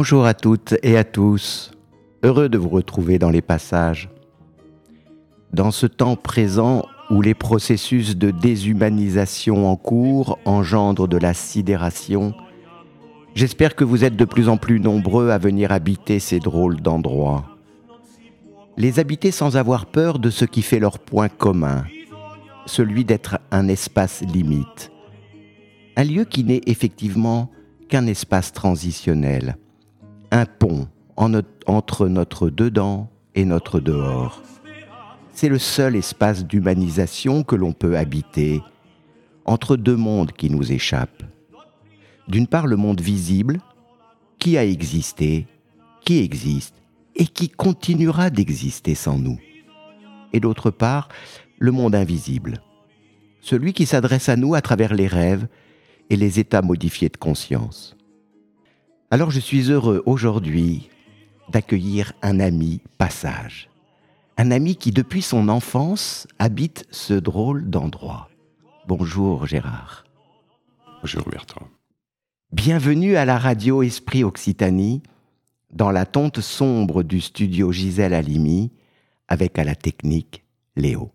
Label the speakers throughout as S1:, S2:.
S1: Bonjour à toutes et à tous, heureux de vous retrouver dans les passages. Dans ce temps présent où les processus de déshumanisation en cours engendrent de la sidération, j'espère que vous êtes de plus en plus nombreux à venir habiter ces drôles d'endroits. Les habiter sans avoir peur de ce qui fait leur point commun, celui d'être un espace limite, un lieu qui n'est effectivement qu'un espace transitionnel un pont entre notre dedans et notre dehors. C'est le seul espace d'humanisation que l'on peut habiter entre deux mondes qui nous échappent. D'une part le monde visible, qui a existé, qui existe et qui continuera d'exister sans nous. Et d'autre part, le monde invisible, celui qui s'adresse à nous à travers les rêves et les états modifiés de conscience. Alors je suis heureux aujourd'hui d'accueillir un ami passage. Un ami qui depuis son enfance habite ce drôle d'endroit. Bonjour Gérard.
S2: Bonjour Bertrand.
S1: Bienvenue à la radio Esprit Occitanie, dans la tonte sombre du studio Gisèle Halimi, avec à la technique Léo.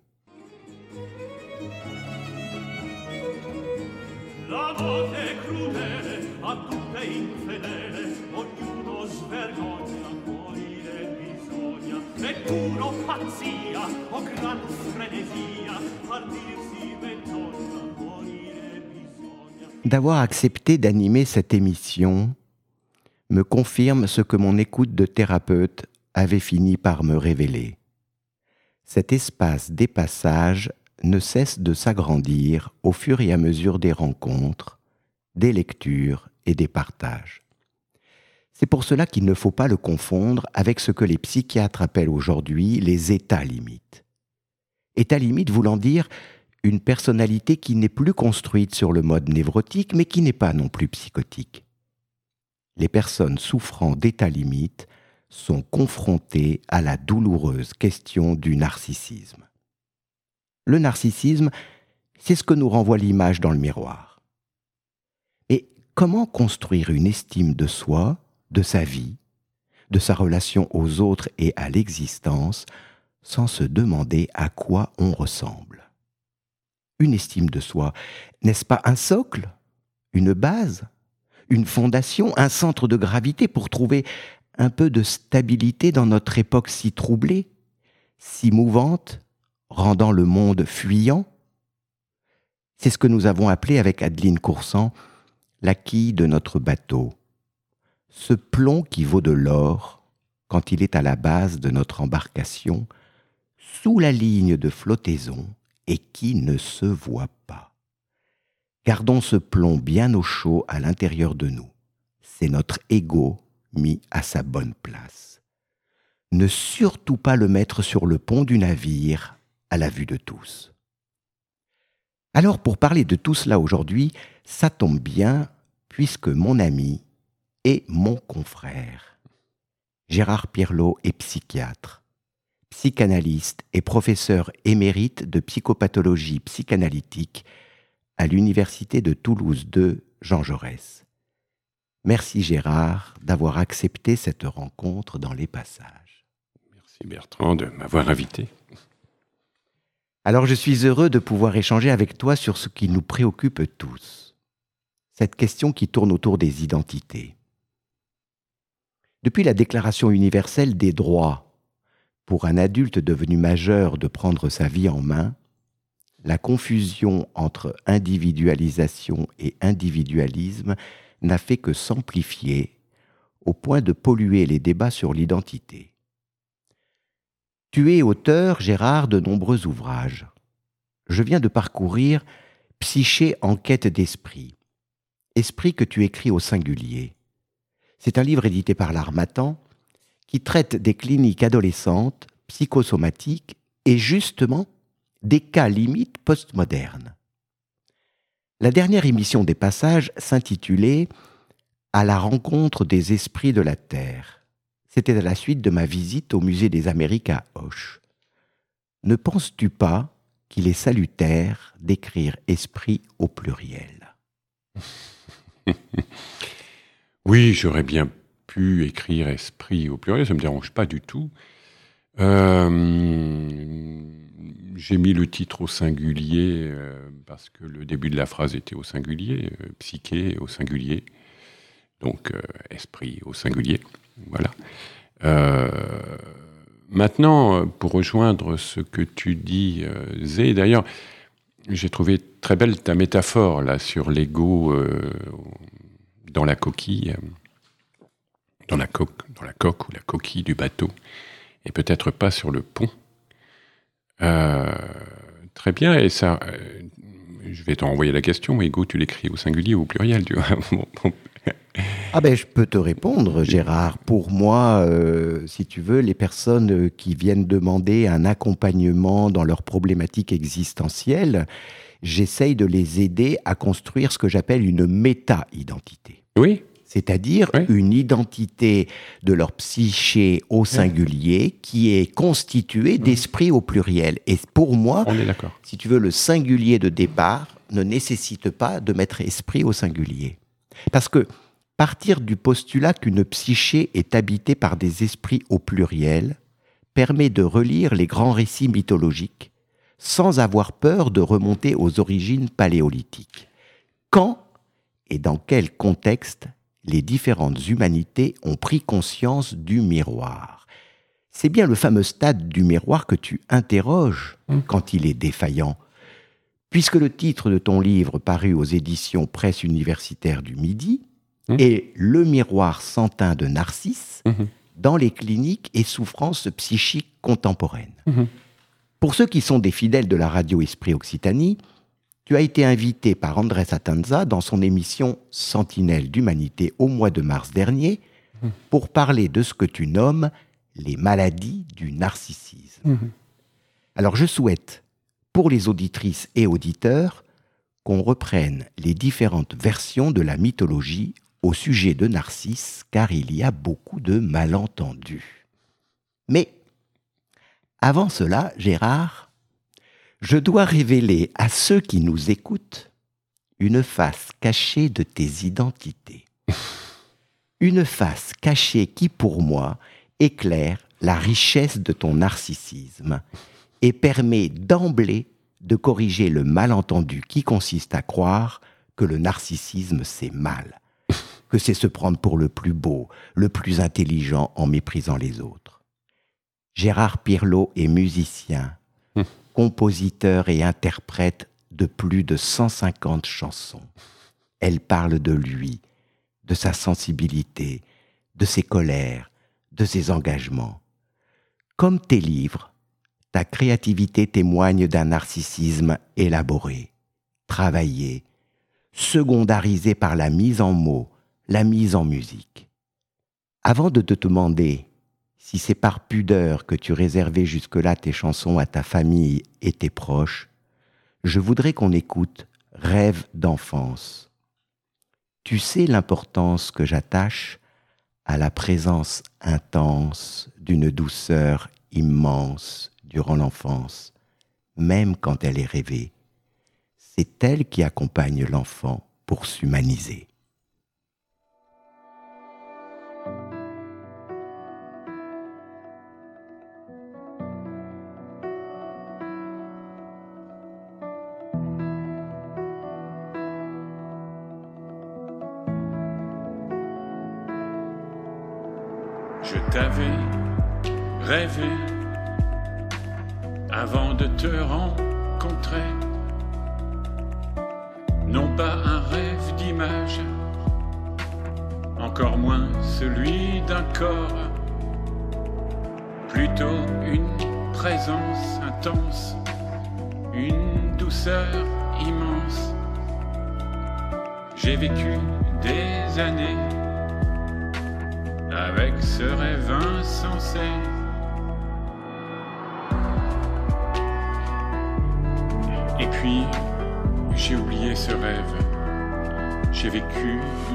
S1: D'avoir accepté d'animer cette émission me confirme ce que mon écoute de thérapeute avait fini par me révéler. Cet espace des passages ne cesse de s'agrandir au fur et à mesure des rencontres, des lectures et des partages. C'est pour cela qu'il ne faut pas le confondre avec ce que les psychiatres appellent aujourd'hui les états limites. État limite voulant dire une personnalité qui n'est plus construite sur le mode névrotique, mais qui n'est pas non plus psychotique. Les personnes souffrant d'état limite sont confrontées à la douloureuse question du narcissisme. Le narcissisme, c'est ce que nous renvoie l'image dans le miroir. Et comment construire une estime de soi de sa vie, de sa relation aux autres et à l'existence, sans se demander à quoi on ressemble. Une estime de soi, n'est-ce pas un socle, une base, une fondation, un centre de gravité pour trouver un peu de stabilité dans notre époque si troublée, si mouvante, rendant le monde fuyant? C'est ce que nous avons appelé avec Adeline Coursan la quille de notre bateau, ce plomb qui vaut de l'or quand il est à la base de notre embarcation, sous la ligne de flottaison et qui ne se voit pas. Gardons ce plomb bien au chaud à l'intérieur de nous. C'est notre ego mis à sa bonne place. Ne surtout pas le mettre sur le pont du navire à la vue de tous. Alors pour parler de tout cela aujourd'hui, ça tombe bien puisque mon ami et mon confrère. Gérard Pirlot est psychiatre, psychanalyste et professeur émérite de psychopathologie psychanalytique à l'Université de Toulouse II Jean Jaurès. Merci Gérard d'avoir accepté cette rencontre dans les passages.
S2: Merci Bertrand de m'avoir invité.
S1: Alors je suis heureux de pouvoir échanger avec toi sur ce qui nous préoccupe tous, cette question qui tourne autour des identités. Depuis la Déclaration universelle des droits pour un adulte devenu majeur de prendre sa vie en main, la confusion entre individualisation et individualisme n'a fait que s'amplifier au point de polluer les débats sur l'identité. Tu es auteur, Gérard, de nombreux ouvrages. Je viens de parcourir Psyché en quête d'esprit, esprit que tu écris au singulier. C'est un livre édité par l'Armatan qui traite des cliniques adolescentes, psychosomatiques et justement des cas limites postmodernes. La dernière émission des passages s'intitulait À la rencontre des esprits de la Terre. C'était à la suite de ma visite au musée des Amériques à Hoche. Ne penses-tu pas qu'il est salutaire d'écrire esprit au pluriel?
S2: Oui, j'aurais bien pu écrire esprit au pluriel, ça ne me dérange pas du tout. Euh, j'ai mis le titre au singulier euh, parce que le début de la phrase était au singulier, euh, psyché au singulier, donc esprit au singulier. Voilà. maintenant, pour rejoindre ce que tu dis, Zé, d'ailleurs, j'ai trouvé très belle ta métaphore là sur l'ego dans la coquille, dans la coque, dans la coque ou la coquille du bateau et peut-être pas sur le pont. Euh, très bien, et ça, euh, je vais t'envoyer la question, Ego, tu l'écris au singulier ou au pluriel
S1: Ah ben je peux te répondre, Gérard. Pour moi, euh, si tu veux, les personnes qui viennent demander un accompagnement dans leurs problématiques existentielles, j'essaye de les aider à construire ce que j'appelle une méta-identité.
S2: Oui
S1: c'est-à-dire une identité de leur psyché au singulier qui est constituée d'esprit au pluriel. Et pour moi, si tu veux, le singulier de départ ne nécessite pas de mettre esprit au singulier. Parce que partir du postulat qu'une psyché est habitée par des esprits au pluriel permet de relire les grands récits mythologiques sans avoir peur de remonter aux origines paléolithiques. Quand et dans quel contexte les différentes humanités ont pris conscience du miroir. C'est bien le fameux stade du miroir que tu interroges mmh. quand il est défaillant. Puisque le titre de ton livre paru aux éditions Presse universitaire du Midi mmh. est Le miroir sans teint de Narcisse mmh. dans les cliniques et souffrances psychiques contemporaines. Pour ceux qui sont des fidèles de la radio Esprit Occitanie, tu as été invité par Andrés Atanza dans son émission Sentinelle d'humanité au mois de mars dernier pour parler de ce que tu nommes les maladies du narcissisme. Mhm. Alors je souhaite, pour les auditrices et auditeurs, qu'on reprenne les différentes versions de la mythologie au sujet de Narcisse, car il y a beaucoup de malentendus. Mais avant cela, Gérard, je dois révéler à ceux qui nous écoutent une face cachée de tes identités. Une face cachée qui, pour moi, éclaire la richesse de ton narcissisme et permet d'emblée de corriger le malentendu qui consiste à croire que le narcissisme c'est mal, que c'est se prendre pour le plus beau, le plus intelligent en méprisant les autres. Gérard Pirlot est musicien, compositeur et interprète de plus de 150 chansons. Elle parle de lui, de sa sensibilité, de ses colères, de ses engagements. Comme tes livres, ta créativité témoigne d'un narcissisme élaboré, travaillé, secondarisé par la mise en mots, la mise en musique. Avant de te demander si c'est par pudeur que tu réservais jusque-là tes chansons à ta famille et tes proches, je voudrais qu'on écoute Rêve d'enfance. Tu sais l'importance que j'attache à la présence intense d'une douceur immense durant l'enfance, même quand elle est rêvée. C'est elle qui accompagne l'enfant pour s'humaniser.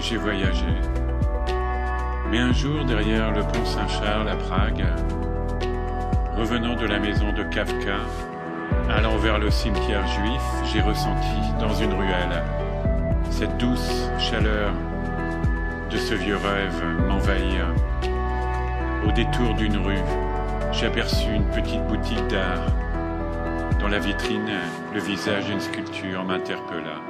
S3: J'ai voyagé. Mais un jour, derrière le pont Saint-Charles à Prague, revenant de la maison de Kafka, allant vers le cimetière juif, j'ai ressenti dans une ruelle cette douce chaleur de ce vieux rêve m'envahir. Au détour d'une rue, j'ai aperçu une petite boutique d'art. Dans la vitrine, le visage d'une sculpture m'interpella.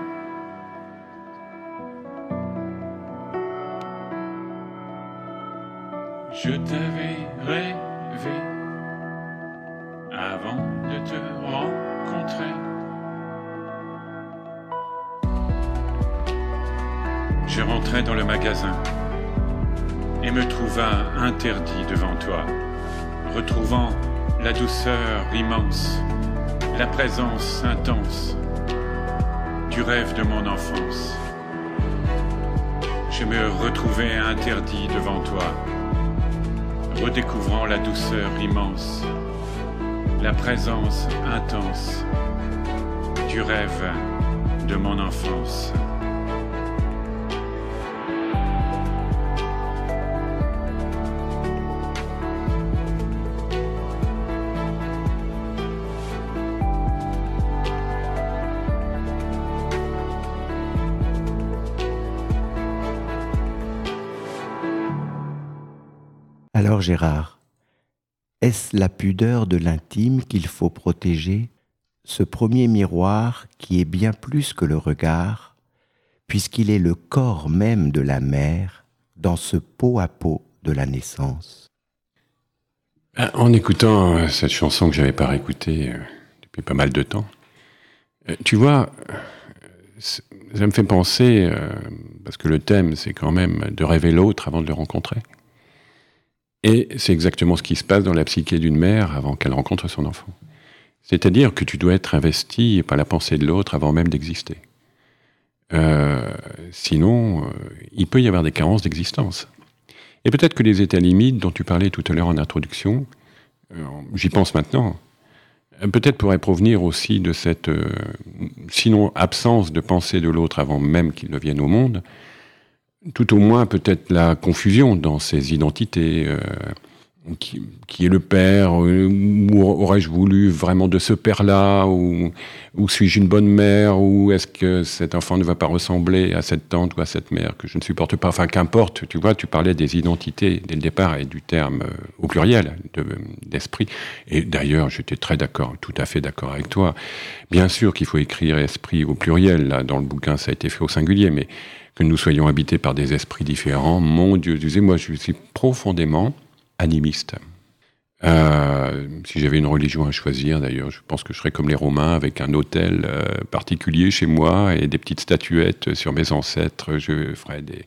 S3: Je t'avais rêvé avant de te rencontrer. Je rentrais dans le magasin et me trouva interdit devant toi, retrouvant la douceur immense, la présence intense du rêve de mon enfance. Je me retrouvais interdit devant toi, redécouvrant la douceur immense, la présence intense du rêve de mon enfance.
S1: Gérard, est-ce la pudeur de l'intime qu'il faut protéger, ce premier miroir qui est bien plus que le regard, puisqu'il est le corps même de la mère dans ce pot à pot de la naissance?
S2: Ah, En écoutant euh, cette chanson que j'avais pas réécoutée euh, depuis pas mal de temps, euh, tu vois, ça me fait penser, parce que le thème c'est quand même de rêver l'autre avant de le rencontrer. Et c'est exactement ce qui se passe dans la psyché d'une mère avant qu'elle rencontre son enfant. C'est-à-dire que tu dois être investi par la pensée de l'autre avant même d'exister. Euh, sinon, euh, il peut y avoir des carences d'existence. Et peut-être que les états limites dont tu parlais tout à l'heure en introduction, euh, j'y pense maintenant, peut-être pourraient provenir aussi de cette, sinon absence de pensée de l'autre avant même qu'il ne vienne au monde, tout au moins peut-être la confusion dans ses identités. euh, qui, qui est le père euh, Ou aurais-je voulu vraiment de ce père-là Ou, suis-je une bonne mère Ou est-ce que cet enfant ne va pas ressembler à cette tante ou à cette mère que je ne supporte pas? Enfin, qu'importe, tu vois, tu parlais des identités dès le départ et du terme euh, au pluriel de- d'esprit. et d'ailleurs, j'étais très d'accord, tout à fait d'accord avec toi. Bien sûr qu'il faut écrire esprit au pluriel. Là, dans le bouquin, ça a été fait au singulier, mais que nous soyons habités par des esprits différents, mon Dieu, tu sais, moi, je suis profondément animiste. Euh, si j'avais une religion à choisir, d'ailleurs, je pense que je serais comme les Romains, avec un hôtel euh, particulier chez moi et des petites statuettes sur mes ancêtres. Je ferais des.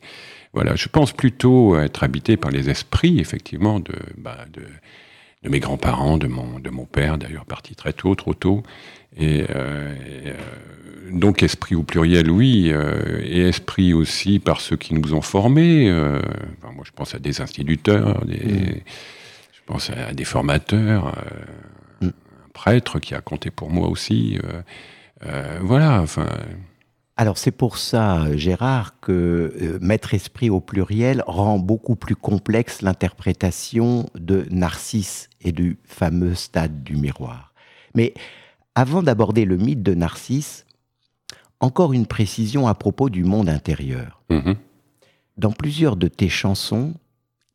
S2: Voilà, je pense plutôt être habité par les esprits, effectivement, de, bah, de mes grands-parents, de mon, de mon père, d'ailleurs, parti très tôt, trop tôt. Et, euh, et, euh, donc, esprit au pluriel, oui, euh, et esprit aussi par ceux qui nous ont formés. enfin, moi, je pense à des instituteurs, des. Je pense à des formateurs,
S1: Mm.
S2: un prêtre qui a compté pour moi aussi. voilà, enfin.
S1: Alors c'est pour ça, Gérard, que euh, mettre esprit au pluriel rend beaucoup plus complexe l'interprétation de Narcisse et du fameux stade du miroir. Mais avant d'aborder le mythe de Narcisse, encore une précision à propos du monde intérieur.
S2: mhm.
S1: Dans plusieurs de tes chansons,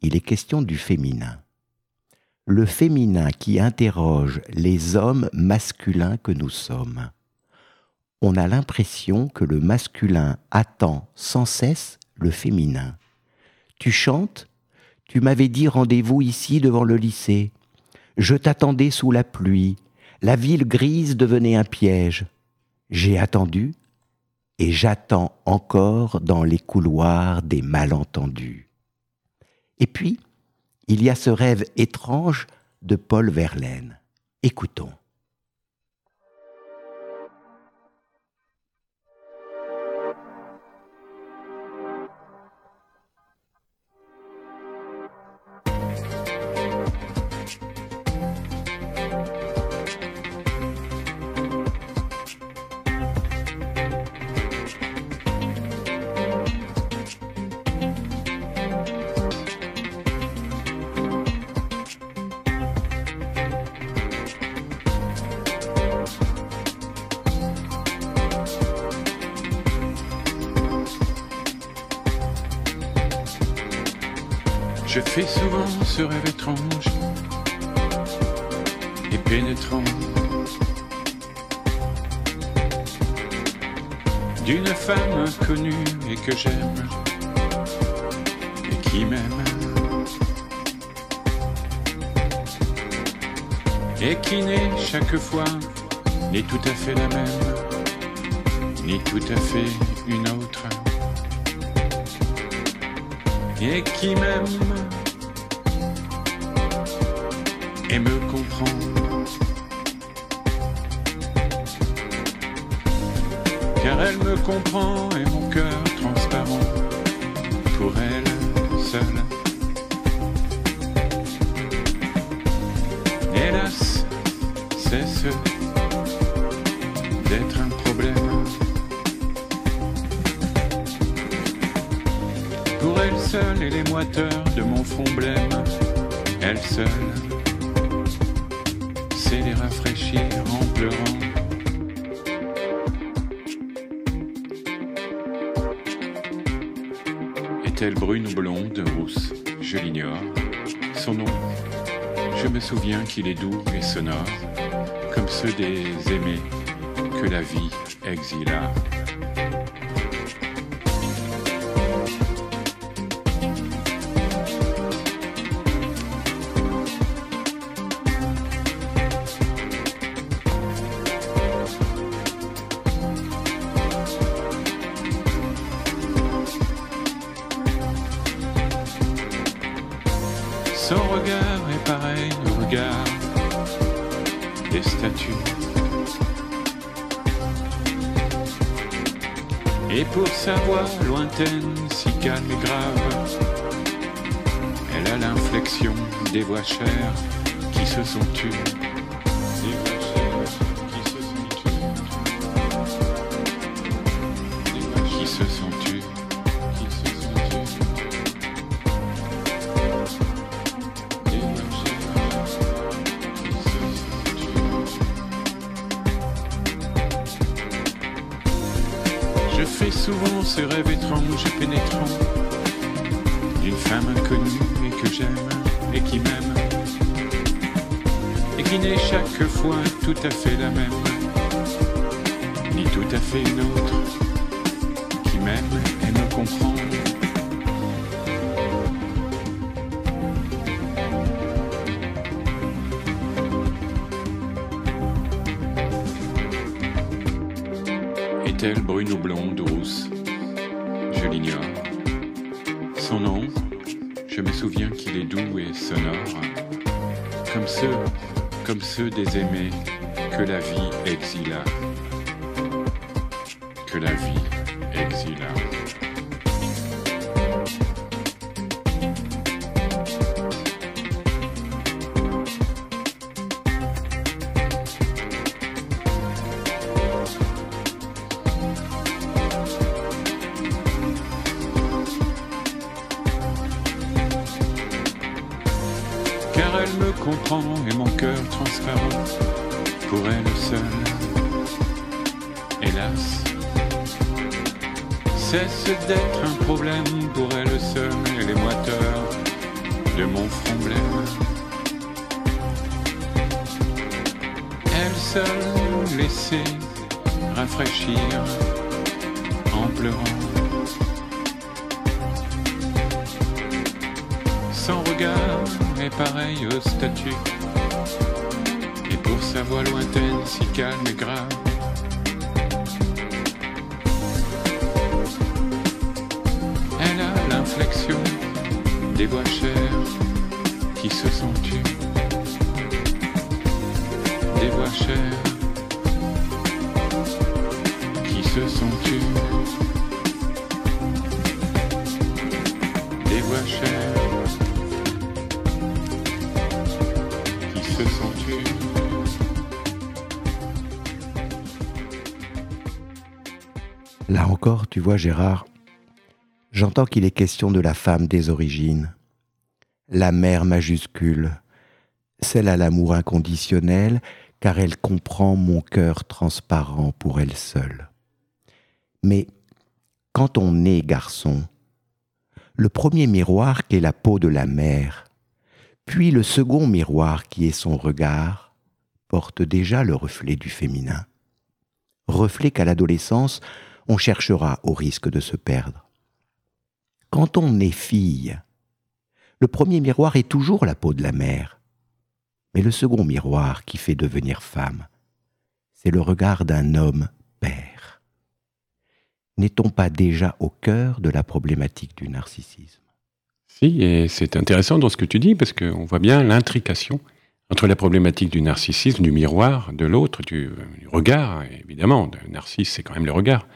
S1: il est question du féminin. Le féminin qui interroge les hommes masculins que nous sommes. On a l'impression que le masculin attend sans cesse le féminin. Tu chantes Tu m'avais dit rendez-vous ici devant le lycée. Je t'attendais sous la pluie. La ville grise devenait un piège. J'ai attendu et j'attends encore dans les couloirs des malentendus. Et puis, il y a ce rêve étrange de Paul Verlaine. Écoutons.
S2: Fais souvent ce rêve étrange et pénétrant. D'une femme inconnue et que j'aime et qui m'aime et qui n'est chaque fois ni tout à fait la même ni tout à fait une autre. Et qui m'aime et me comprend. Car elle me comprend et mon cœur qu'il est doux l'inflexion des voix chères qui se sont tues. Tout à fait la même ni tout à fait une autre qui m'aime et me comprend. Est-elle brune ou blonde ou rousse? Je l'ignore. Son nom, je me souviens qu'il est doux et sonore, comme ceux, comme ceux des aimés la vie cesse d'être un problème pour elle seule et les moiteurs de mon front blême. Elle seule laissée rafraîchir en pleurant. Son regard est pareil aux statues. Et pour sa voix lointaine, si calme des voix chères qui se voix chères qui se voix chères qui se sont tues.
S1: Là encore, tu vois, Gérard, j'entends qu'il est question de la femme des origines, la mère majuscule, celle à l'amour inconditionnel, car elle comprend mon cœur transparent pour elle seule. Mais quand on est garçon, le premier miroir qu'est la peau de la mère, puis le second miroir qui est son regard, porte déjà le reflet du féminin. Reflet qu'à l'adolescence, on cherchera au risque de se perdre. Quand on est fille, le premier miroir est toujours la peau de la mère, mais le second miroir qui fait devenir femme, c'est le regard d'un homme père. N'est-on pas déjà au cœur de la problématique du narcissisme?
S2: Si, et c'est intéressant dans ce que tu dis, parce qu'on voit bien l'intrication entre la problématique du narcissisme, du miroir, de l'autre, du, regard, évidemment, le narcisse, c'est quand même le regard,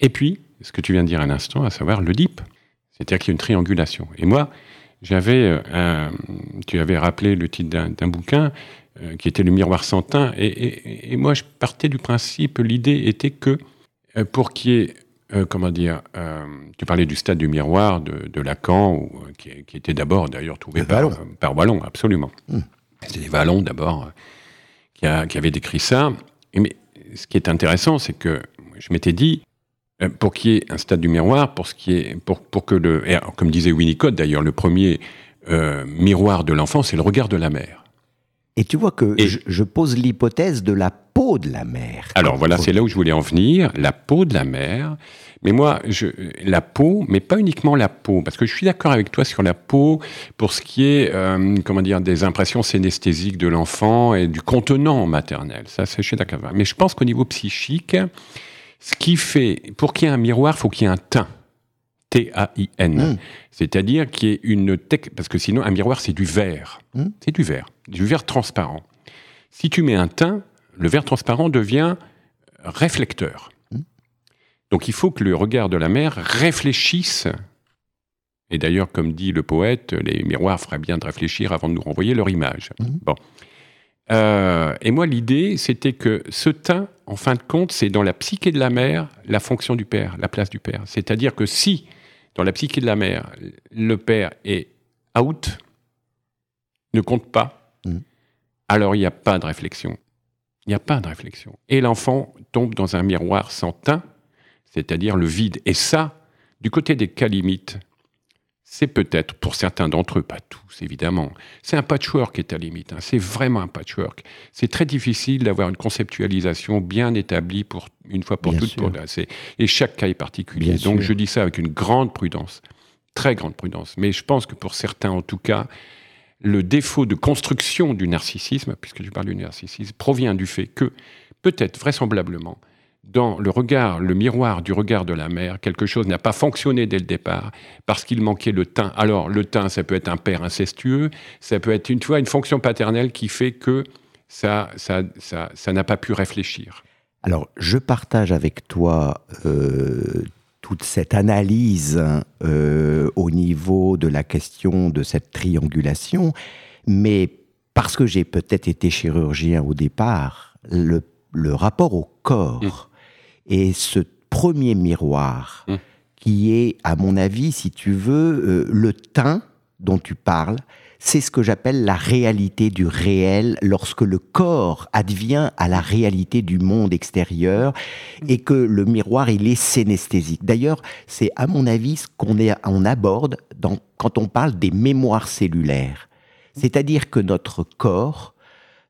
S2: et puis, ce que tu viens de dire à l'instant, à savoir le dip, c'est-à-dire qu'il y a une triangulation. Et moi, j'avais, euh, tu avais rappelé le titre d'un bouquin euh, qui était Le miroir sans teint, et, moi je partais du principe, l'idée était que euh, pour qu'il y ait, comment dire, tu parlais du stade du miroir de, Lacan, ou, qui, était d'abord d'ailleurs trouvé par, par, Wallon, absolument. Hmm. C'était Vallon d'abord qui, qui, avait décrit ça. mais ce qui est intéressant, c'est que je m'étais dit, pour qu'il y ait un stade du miroir, pour, ce qui est, pour, pour que le. comme disait Winnicott d'ailleurs, le premier euh, miroir de l'enfant, c'est le regard de la mère.
S1: Et tu vois que je, pose l'hypothèse de la peau de la mère.
S2: Alors voilà, c'est là où je voulais en venir, la peau de la mère. Mais moi, je, la peau, mais pas uniquement la peau, parce que je suis d'accord avec toi sur la peau pour ce qui est, euh, comment dire, des impressions synesthésiques de l'enfant et du contenant maternel. Ça, c'est chez d'accord. Mais je pense qu'au niveau psychique, ce qui fait, pour qu'il y ait un miroir, il faut qu'il y ait un teint. T-A-I-N. Hmm. C'est-à-dire qu'il y ait une tech, parce que sinon, un miroir, c'est du verre. Hmm. C'est du verre. Du verre transparent. Si tu mets un teint, le verre transparent devient réflecteur. Hmm. Donc il faut que le regard de la mer réfléchisse. Et d'ailleurs, comme dit le poète, les miroirs feraient bien de réfléchir avant de nous renvoyer leur image. Bon. Euh, et moi, l'idée, c'était que ce teint, en fin de compte, c'est dans la psyché de la mère la fonction du père, la place du père. C'est-à-dire que si, dans la psyché de la mère, le père est out, ne compte pas, mm. alors il n'y a pas de réflexion. Il n'y a pas de réflexion. Et l'enfant tombe dans un miroir sans teint, c'est-à-dire le vide. Et ça, du côté des cas limites, c'est peut-être, pour certains d'entre eux, pas tous évidemment, c'est un patchwork est à limite, hein. c'est vraiment un patchwork. C'est très difficile d'avoir une conceptualisation bien établie pour une fois pour toutes. Pour, et chaque cas est particulier. Donc je dis ça avec une grande prudence, très grande prudence. Mais je pense que pour certains en tout cas, le défaut de construction du narcissisme, puisque tu parles du narcissisme, provient du fait que, peut-être vraisemblablement, dans le regard, le miroir du regard de la mère, quelque chose n'a pas fonctionné dès le départ parce qu'il manquait le teint. Alors, le teint, ça peut être un père incestueux, ça peut être une, fois une fonction paternelle qui fait que ça, ça, ça, n'a pas pu réfléchir.
S1: Alors, je partage avec toi euh, toute cette analyse euh, au niveau de la question de cette triangulation, mais parce que j'ai peut-être été chirurgien au départ, le, rapport au corps et ce premier miroir, hum. qui est, à mon avis, si tu veux, euh, le teint dont tu parles, c'est ce que j'appelle la réalité du réel lorsque le corps advient à la réalité du monde extérieur et que le miroir il est synesthésique. D'ailleurs, c'est à mon avis ce qu'on on aborde dans, quand on parle des mémoires cellulaires. C'est-à-dire que notre corps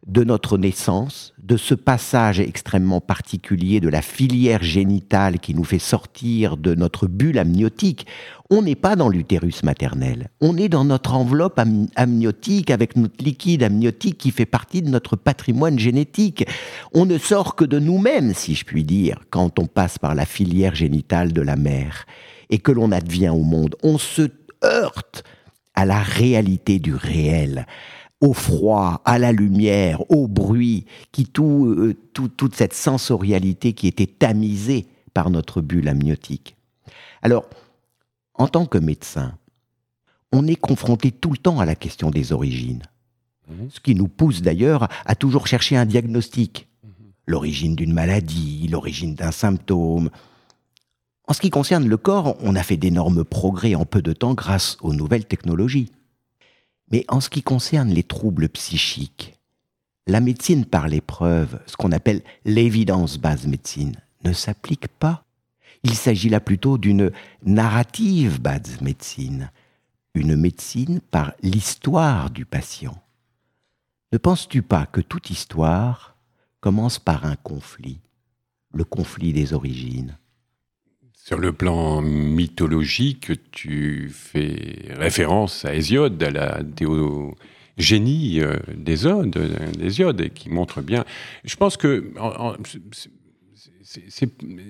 S1: de notre naissance, de ce passage extrêmement particulier de la filière génitale qui nous fait sortir de notre bulle amniotique. On n'est pas dans l'utérus maternel, on est dans notre enveloppe amniotique avec notre liquide amniotique qui fait partie de notre patrimoine génétique. On ne sort que de nous-mêmes, si je puis dire, quand on passe par la filière génitale de la mère et que l'on advient au monde. On se heurte à la réalité du réel au froid, à la lumière, au bruit, qui euh, tout, toute cette sensorialité qui était tamisée par notre bulle amniotique. Alors, en tant que médecin, on est confronté tout le temps à la question des origines. Mhm. Ce qui nous pousse d'ailleurs à toujours chercher un diagnostic. Mhm. L'origine d'une maladie, l'origine d'un symptôme. En ce qui concerne le corps, on a fait d'énormes progrès en peu de temps grâce aux nouvelles technologies. Mais en ce qui concerne les troubles psychiques, la médecine par l'épreuve, ce qu'on appelle l'évidence base médecine, ne s'applique pas. Il s'agit là plutôt d'une narrative bad médecine, une médecine par l'histoire du patient. Ne penses-tu pas que toute histoire commence par un conflit, le conflit des origines?
S2: Sur le plan mythologique, tu fais référence à Hésiode, à la théogénie euh, des odes, d'Hésiode, qui montre bien. Je pense que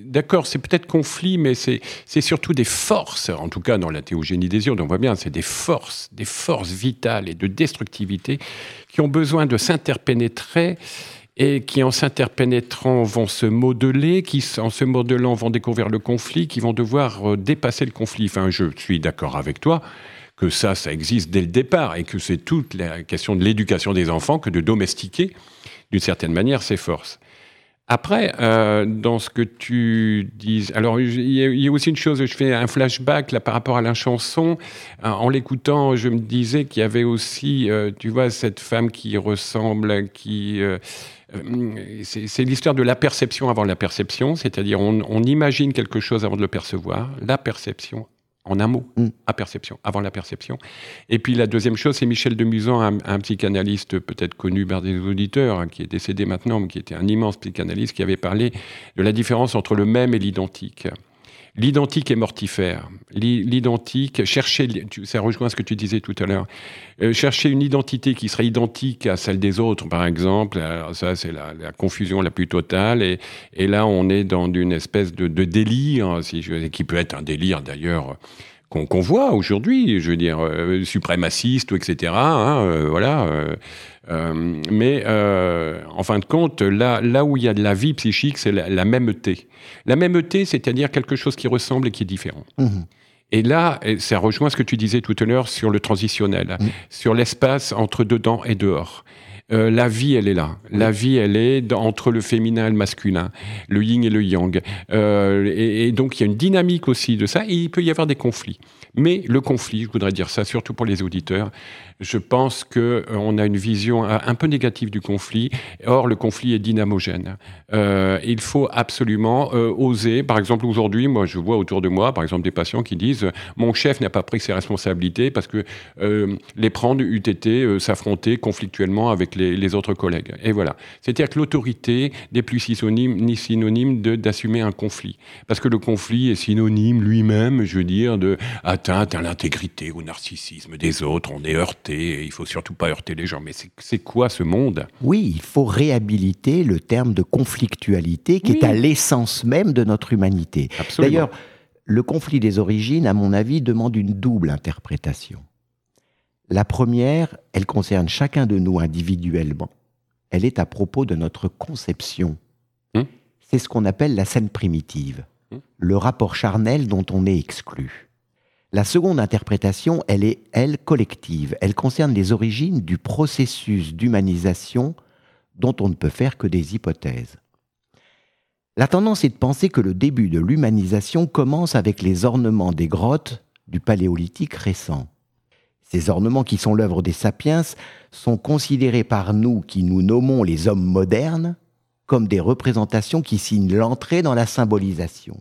S2: d'accord, c'est peut-être conflit, mais c'est surtout des forces, en tout cas dans la théogénie des ions, on voit bien, c'est des forces, des forces vitales et de destructivité qui ont besoin de s'interpénétrer et qui, en s'interpénétrant, vont se modeler, qui, en se modelant, vont découvrir le conflit, qui vont devoir euh, dépasser le conflit. Enfin, je suis d'accord avec toi que ça, ça existe dès le départ et que c'est toute la question de l'éducation des enfants que de domestiquer, d'une certaine manière, ces forces. Après, euh, dans ce que tu dis, alors il y, a aussi une chose, je fais un flashback là par rapport à la chanson. Euh, en l'écoutant, je me disais qu'il y avait aussi, euh, tu vois, cette femme qui ressemble, qui c'est l'histoire de la perception avant la perception, c'est-à-dire on, on imagine quelque chose avant de le percevoir. La perception en un mot, mm. à perception, avant la perception. Et puis la deuxième chose, c'est Michel Demusan, un, un psychanalyste peut-être connu par des auditeurs, hein, qui est décédé maintenant, mais qui était un immense psychanalyste, qui avait parlé de la différence entre le même et l'identique. L'identique est mortifère. L'identique, chercher, ça rejoint ce que tu disais tout à l'heure, euh, chercher une identité qui serait identique à celle des autres, par exemple, ça c'est la, confusion la plus totale. Et, là, on est dans une espèce de, délire, si je, qui peut être un délire d'ailleurs qu'on voit aujourd'hui, je veux dire, euh, suprémaciste, etc. Hein, euh, voilà. Euh, mais en fin de compte, là, là où il y a de la vie psychique, c'est la, la mêmeté. La mêmeté, c'est-à-dire quelque chose qui ressemble et qui est différent. Mmh. Et là, ça rejoint ce que tu disais tout à l'heure sur le transitionnel, mmh. sur l'espace entre dedans et dehors. Euh, la vie, elle est là. La vie, elle est entre le féminin et le masculin, le yin et le yang. Euh, et, et, donc, il y a une dynamique aussi de ça. Et il peut y avoir des conflits. Mais le conflit, je voudrais dire ça, surtout pour les auditeurs, je pense qu'on euh, a une vision un peu négative du conflit. Or, le conflit est dynamogène. Euh, il faut absolument euh, oser. Par exemple, aujourd'hui, moi, je vois autour de moi, par exemple, des patients qui disent Mon chef n'a pas pris ses responsabilités parce que les prendre eût été s'affronter conflictuellement avec les, autres collègues. Et voilà. C'est-à-dire que l'autorité n'est plus synonyme, ni synonyme d'assumer un conflit. Parce que le conflit est synonyme lui-même, je veux dire, de atteinte à l'intégrité, au narcissisme des autres. On est heurté il faut surtout pas heurter les gens. Mais c'est quoi ce monde?
S1: Oui, il faut réhabiliter le terme de conflictualité qui est à l'essence même de notre humanité. D'ailleurs, le conflit des origines, à mon avis, demande une double interprétation. La première, elle concerne chacun de nous individuellement. Elle est à propos de notre conception. Hum? C'est ce qu'on appelle la scène primitive, hum? le rapport charnel dont on est exclu. La seconde interprétation, elle est, elle, collective. Elle concerne les origines du processus d'humanisation dont on ne peut faire que des hypothèses. La tendance est de penser que le début de l'humanisation commence avec les ornements des grottes du paléolithique récent. Ces ornements qui sont l'œuvre des sapiens sont considérés par nous qui nous nommons les hommes modernes comme des représentations qui signent l'entrée dans la symbolisation.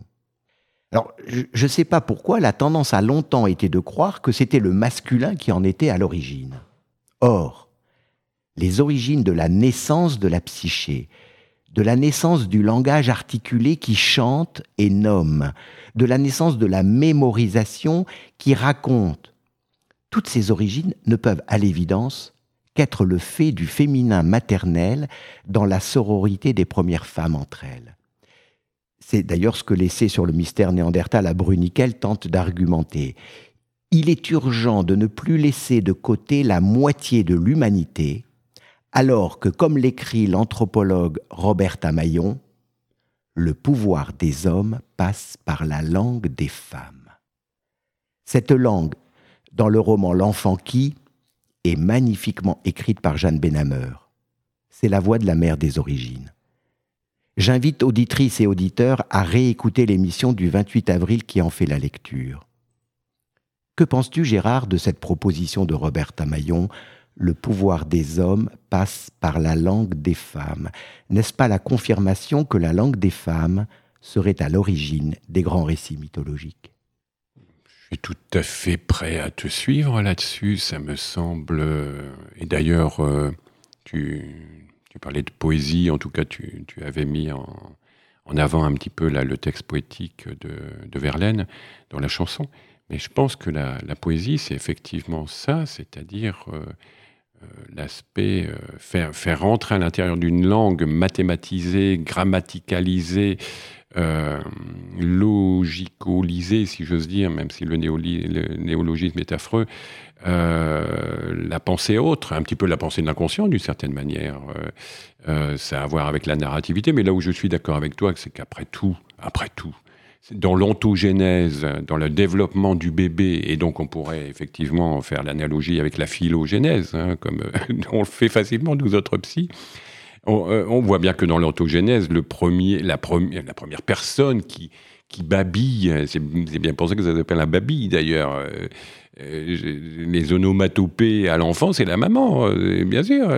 S1: Alors, je ne sais pas pourquoi, la tendance a longtemps été de croire que c'était le masculin qui en était à l'origine. Or, les origines de la naissance de la psyché, de la naissance du langage articulé qui chante et nomme, de la naissance de la mémorisation qui raconte, toutes ces origines ne peuvent à l'évidence qu'être le fait du féminin maternel dans la sororité des premières femmes entre elles. C'est d'ailleurs ce que l'essai sur le mystère néandertal à Bruniquel tente d'argumenter. Il est urgent de ne plus laisser de côté la moitié de l'humanité, alors que, comme l'écrit l'anthropologue Robert Amaillon, le pouvoir des hommes passe par la langue des femmes. Cette langue, dans le roman L'enfant qui, est magnifiquement écrite par Jeanne Benhammer. C'est la voix de la mère des origines. J'invite auditrices et auditeurs à réécouter l'émission du 28 avril qui en fait la lecture. Que penses-tu, Gérard, de cette proposition de Robert Tamaillon Le pouvoir des hommes passe par la langue des femmes. N'est-ce pas la confirmation que la langue des femmes serait à l'origine des grands récits mythologiques?
S2: Je suis tout à fait prêt à te suivre là-dessus, ça me semble. Et d'ailleurs, euh, tu, parlais de poésie, en tout cas, tu, avais mis en, avant un petit peu le texte poétique de, Verlaine dans la chanson. Mais je pense que la, poésie, c'est effectivement ça, c'est-à-dire euh, l'aspect euh, faire, faire rentrer à l'intérieur d'une langue mathématisée, grammaticalisée, euh, si j'ose dire, même si le, néologisme est affreux, la pensée autre, un petit peu la pensée de l'inconscient d'une certaine manière. ça a à voir avec la narrativité, mais là où je suis d'accord avec toi, c'est qu'après tout, après tout, dans l'ontogénèse, dans le développement du bébé, et donc on pourrait effectivement faire l'analogie avec la phylogénèse, hein, comme on le fait facilement nous autres psy, euh, on, voit bien que dans l'ontogénèse, le premier, la, première, personne qui, babille, c'est bien pour ça que ça s'appelle un babille d'ailleurs, euh, euh, les onomatopées à l'enfant, c'est la maman, euh, bien sûr.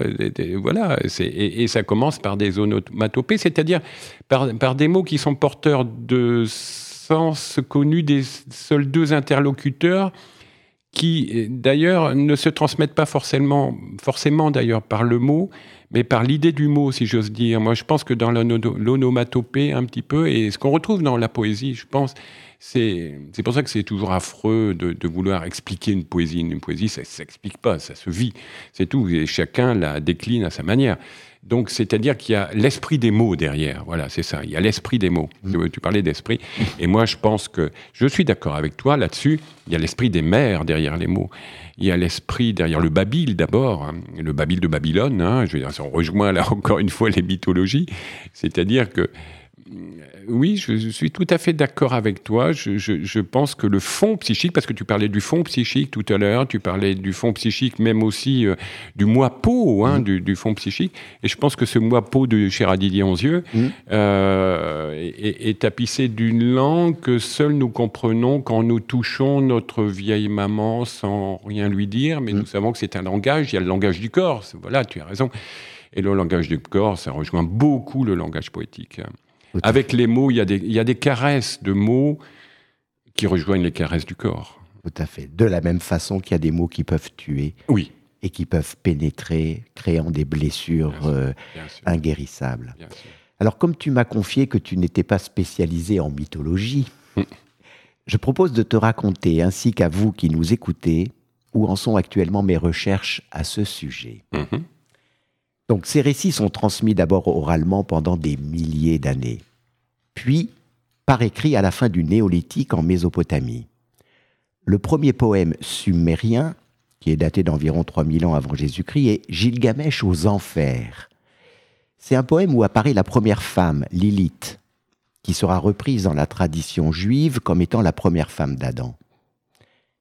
S2: Voilà, et, ça commence par des onomatopées, c'est-à-dire par, par, des mots qui sont porteurs de sens connus des seuls deux interlocuteurs qui, d'ailleurs, ne se transmettent pas forcément, forcément d'ailleurs par le mot, mais par l'idée du mot, si j'ose dire. Moi, je pense que dans l'onomatopée, un petit peu, et ce qu'on retrouve dans la poésie, je pense, c'est pour ça que c'est toujours affreux de, vouloir expliquer une poésie. Une poésie, ça ne s'explique pas, ça se vit. C'est tout. Et chacun la décline à sa manière. Donc, c'est-à-dire qu'il y a l'esprit des mots derrière. Voilà, c'est ça. Il y a l'esprit des mots. Mm. Tu parlais d'esprit. Et moi, je pense que je suis d'accord avec toi là-dessus. Il y a l'esprit des mères derrière les mots. Il y a l'esprit derrière le babil d'abord, hein. le babil de Babylone. Hein. je veux dire, on rejoint là encore une fois les mythologies. C'est-à-dire que oui, je, suis tout à fait d'accord avec toi. Je, pense que le fond psychique, parce que tu parlais du fond psychique tout à l'heure, tu parlais du fond psychique, même aussi euh, du moi peau hein, mm. du, fond psychique. Et je pense que ce moi peau de Chéradi Anzieux mm. euh, est, est, tapissé d'une langue que seuls nous comprenons quand nous touchons notre vieille maman sans rien lui dire. Mais mm. nous savons que c'est un langage. Il y a le langage du corps. Voilà, tu as raison. Et le langage du corps, ça rejoint beaucoup le langage poétique. Avec les mots, il y, a des, il y a des caresses de mots qui rejoignent les caresses du corps.
S1: Tout à fait. De la même façon qu'il y a des mots qui peuvent tuer.
S2: Oui.
S1: Et qui peuvent pénétrer, créant des blessures euh, inguérissables. Alors, comme tu m'as confié que tu n'étais pas spécialisé en mythologie, mm. je propose de te raconter, ainsi qu'à vous qui nous écoutez, où en sont actuellement mes recherches à ce sujet. Mm-hmm. Donc ces récits sont transmis d'abord oralement pendant des milliers d'années, puis par écrit à la fin du néolithique en Mésopotamie. Le premier poème sumérien, qui est daté d'environ 3000 ans avant Jésus-Christ, est Gilgamesh aux enfers. C'est un poème où apparaît la première femme, Lilith, qui sera reprise dans la tradition juive comme étant la première femme d'Adam.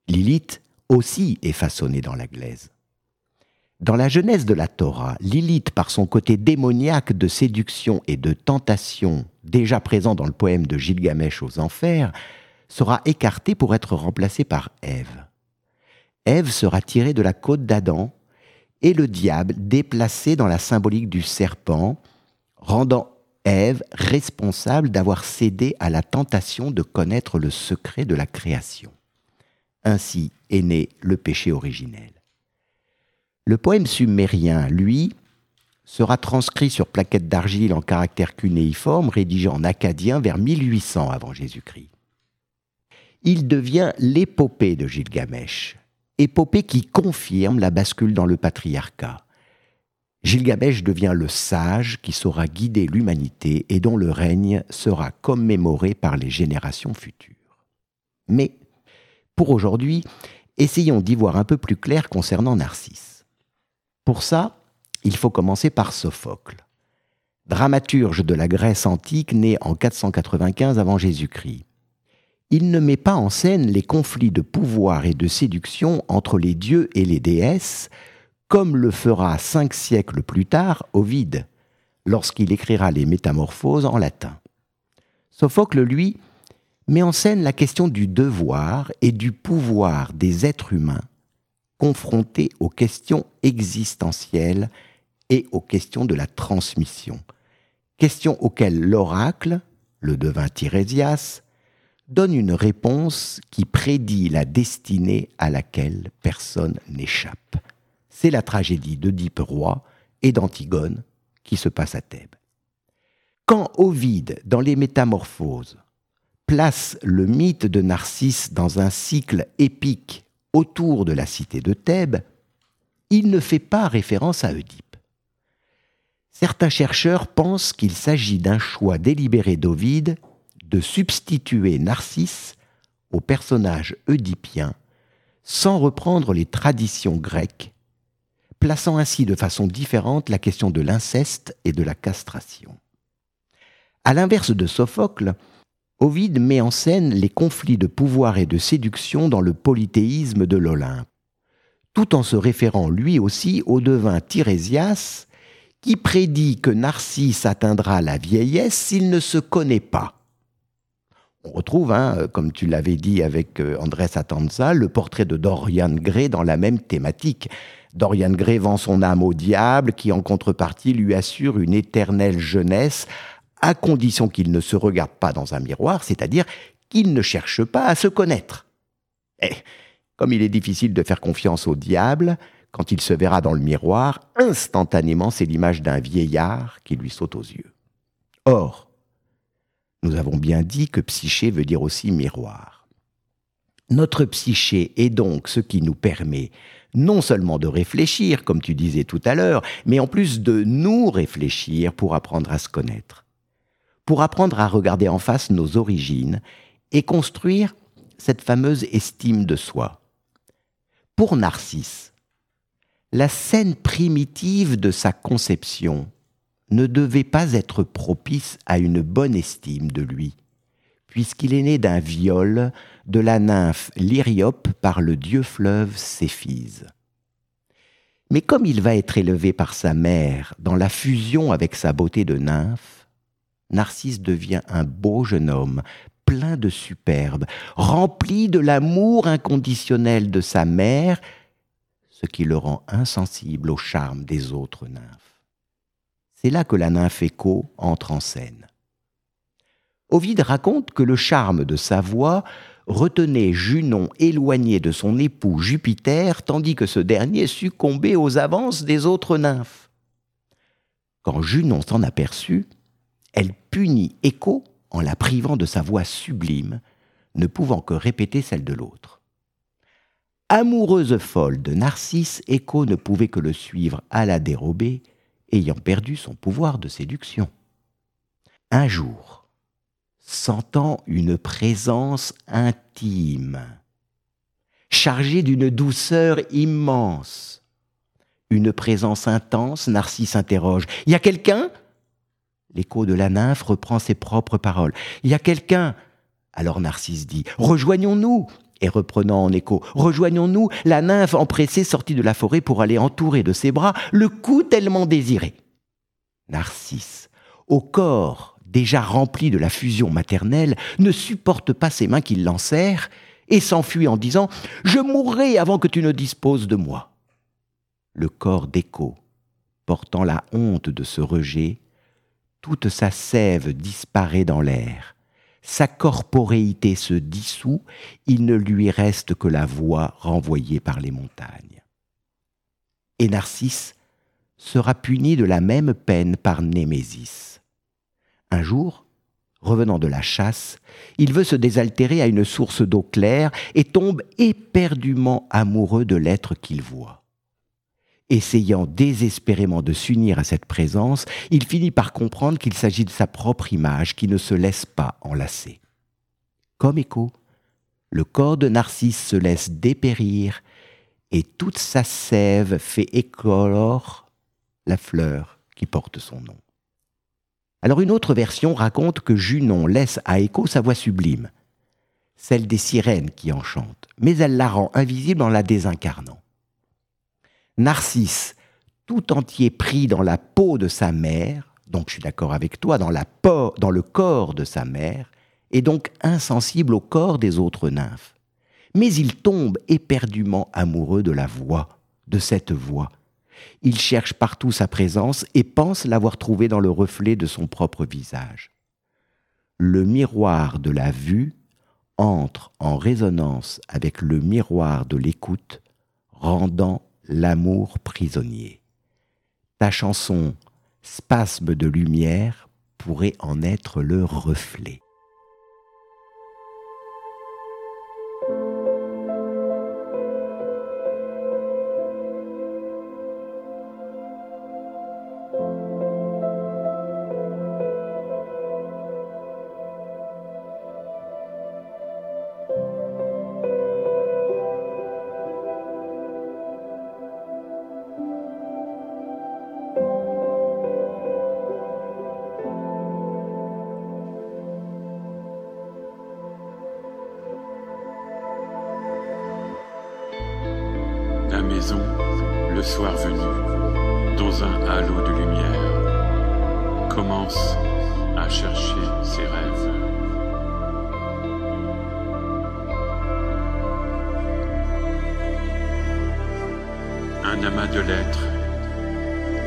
S1: Lilith aussi est façonnée dans la glaise. Dans la genèse de la Torah, Lilith, par son côté démoniaque de séduction et de tentation, déjà présent dans le poème de Gilgamesh aux enfers, sera écartée pour être remplacée par Ève. Ève sera tirée de la côte d'Adam et le diable déplacé dans la symbolique du serpent, rendant Ève responsable d'avoir cédé à la tentation de connaître le secret de la création. Ainsi est né le péché originel. Le poème sumérien, lui, sera transcrit sur plaquettes d'argile en caractère cunéiforme, rédigé en acadien vers 1800 avant Jésus-Christ. Il devient l'épopée de Gilgamesh, épopée qui confirme la bascule dans le patriarcat. Gilgamesh devient le sage qui saura guider l'humanité et dont le règne sera commémoré par les générations futures. Mais, pour aujourd'hui, essayons d'y voir un peu plus clair concernant Narcisse. Pour ça, il faut commencer par Sophocle, dramaturge de la Grèce antique né en 495 avant Jésus-Christ. Il ne met pas en scène les conflits de pouvoir et de séduction entre les dieux et les déesses, comme le fera cinq siècles plus tard Ovide, lorsqu'il écrira les Métamorphoses en latin. Sophocle, lui, met en scène la question du devoir et du pouvoir des êtres humains confronté aux questions existentielles et aux questions de la transmission, questions auxquelles l'oracle, le devin Tirésias, donne une réponse qui prédit la destinée à laquelle personne n'échappe. C'est la tragédie d'Oedipe roi et d'Antigone qui se passe à Thèbes. Quand Ovide, dans les Métamorphoses, place le mythe de Narcisse dans un cycle épique autour de la cité de Thèbes, il ne fait pas référence à Oedipe. Certains chercheurs pensent qu'il s'agit d'un choix délibéré d'Ovide de substituer Narcisse au personnage oedipien sans reprendre les traditions grecques, plaçant ainsi de façon différente la question de l'inceste et de la castration. À l'inverse de Sophocle, Ovide met en scène les conflits de pouvoir et de séduction dans le polythéisme de l'Olympe, tout en se référant lui aussi au devin Tirésias, qui prédit que Narcisse atteindra la vieillesse s'il ne se connaît pas. On retrouve, hein, comme tu l'avais dit avec euh, Andrés Atanza, le portrait de Dorian Gray dans la même thématique. Dorian Gray vend son âme au diable qui, en contrepartie, lui assure une éternelle jeunesse, à condition qu'il ne se regarde pas dans un miroir, c'est-à-dire qu'il ne cherche pas à se connaître. Et comme il est difficile de faire confiance au diable, quand il se verra dans le miroir, instantanément c'est l'image d'un vieillard qui lui saute aux yeux. Or, nous avons bien dit que psyché veut dire aussi miroir. Notre psyché est donc ce qui nous permet non seulement de réfléchir, comme tu disais tout à l'heure, mais en plus de nous réfléchir pour apprendre à se connaître, pour apprendre à regarder en face nos origines et construire cette fameuse estime de soi. Pour Narcisse, la scène primitive de sa conception ne devait pas être propice à une bonne estime de lui, puisqu'il est né d'un viol de la nymphe Lyriope par le dieu fleuve Céphise. Mais comme il va être élevé par sa mère dans la fusion avec sa beauté de nymphe, Narcisse devient un beau jeune homme, plein de superbe, rempli de l'amour inconditionnel de sa mère, ce qui le rend insensible au charme des autres nymphes. C'est là que la nymphe Écho entre en scène. Ovide raconte que le charme de sa voix retenait Junon éloigné de son époux Jupiter, tandis que ce dernier succombait aux avances des autres nymphes. Quand Junon s'en aperçut, punit Écho en la privant de sa voix sublime, ne pouvant que répéter celle de l'autre. Amoureuse folle de Narcisse, Écho ne pouvait que le suivre à la dérobée, ayant perdu son pouvoir de séduction. Un jour, sentant une présence intime, chargée d'une douceur immense, une présence intense, Narcisse interroge Y a quelqu'un? L'écho de la nymphe reprend ses propres paroles. Y a quelqu'un Alors Narcisse dit Rejoignons-nous et reprenant en écho Rejoignons-nous, la nymphe empressée sortit de la forêt pour aller entourer de ses bras le cou tellement désiré. Narcisse, au corps déjà rempli de la fusion maternelle, ne supporte pas ses mains qui l'enserrent et s'enfuit en disant Je mourrai avant que tu ne disposes de moi. Le corps d'écho, portant la honte de ce rejet, toute sa sève disparaît dans l'air sa corporéité se dissout, il ne lui reste que la voix renvoyée par les montagnes. Et Narcisse sera puni de la même peine par Némésis. Un jour, revenant de la chasse, il veut se désaltérer à une source d'eau claire et tombe éperdument amoureux de l'être qu'il voit. Essayant désespérément de s'unir à cette présence, il finit par comprendre qu'il s'agit de sa propre image qui ne se laisse pas enlacer. Comme écho, le corps de Narcisse se laisse dépérir et toute sa sève fait éclore la fleur qui porte son nom. Alors une autre version raconte que Junon laisse à Écho sa voix sublime, celle des sirènes qui enchantent, mais elle la rend invisible en la désincarnant. Narcisse, tout entier pris dans la peau de sa mère, donc je suis d'accord avec toi, dans, dans le corps de sa mère, est donc insensible au corps des autres nymphes. Mais il tombe éperdument amoureux de la voix, de cette voix. Il cherche partout sa présence et pense l'avoir trouvée dans le reflet de son propre visage. le miroir de la vue entre en résonance avec le miroir de l'écoute, rendant l'amour prisonnier. Ta chanson Spasme de lumière pourrait en être le reflet.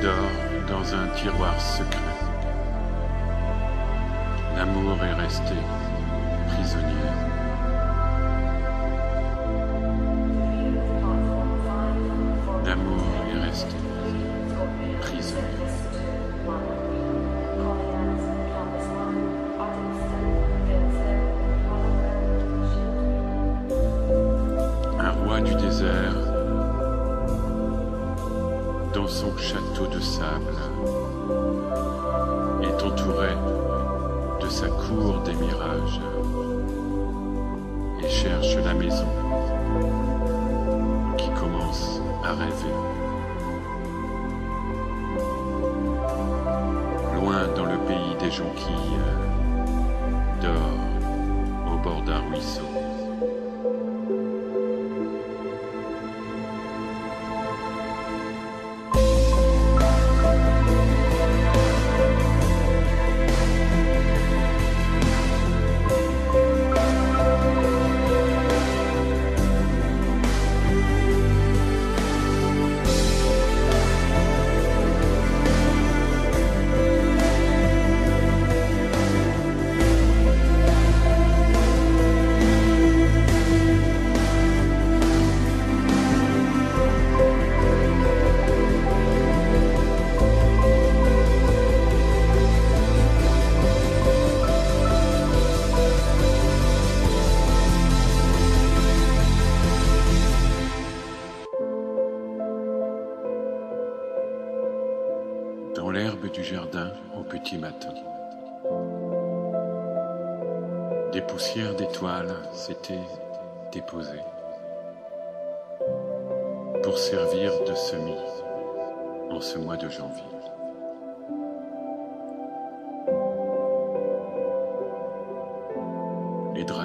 S2: Dans un tiroir secret. L'amour est resté prisonnier. Loin dans le pays des jonquilles, dort au bord d'un ruisseau.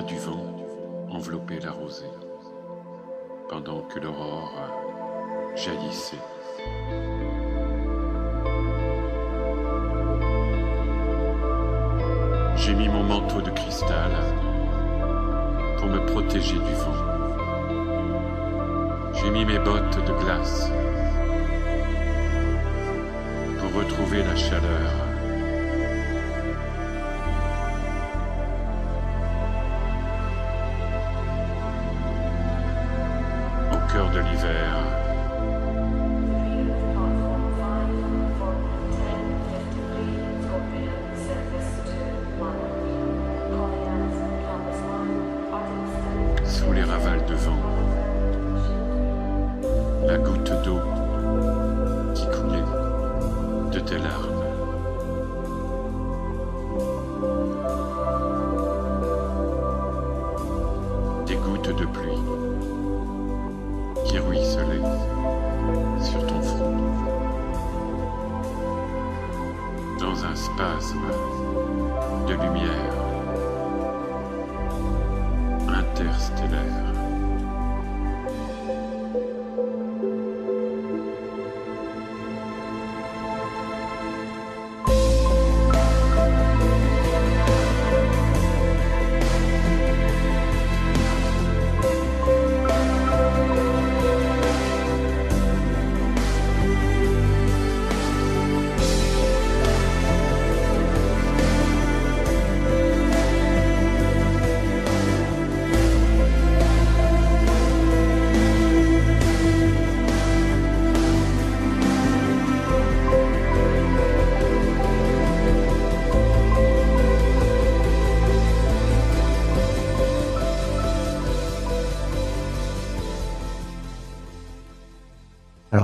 S2: Du vent enveloppaient la rosée pendant que l'aurore jaillissait J'ai mis mon manteau de cristal pour me protéger du vent. J'ai mis mes bottes de glace pour retrouver la chaleur.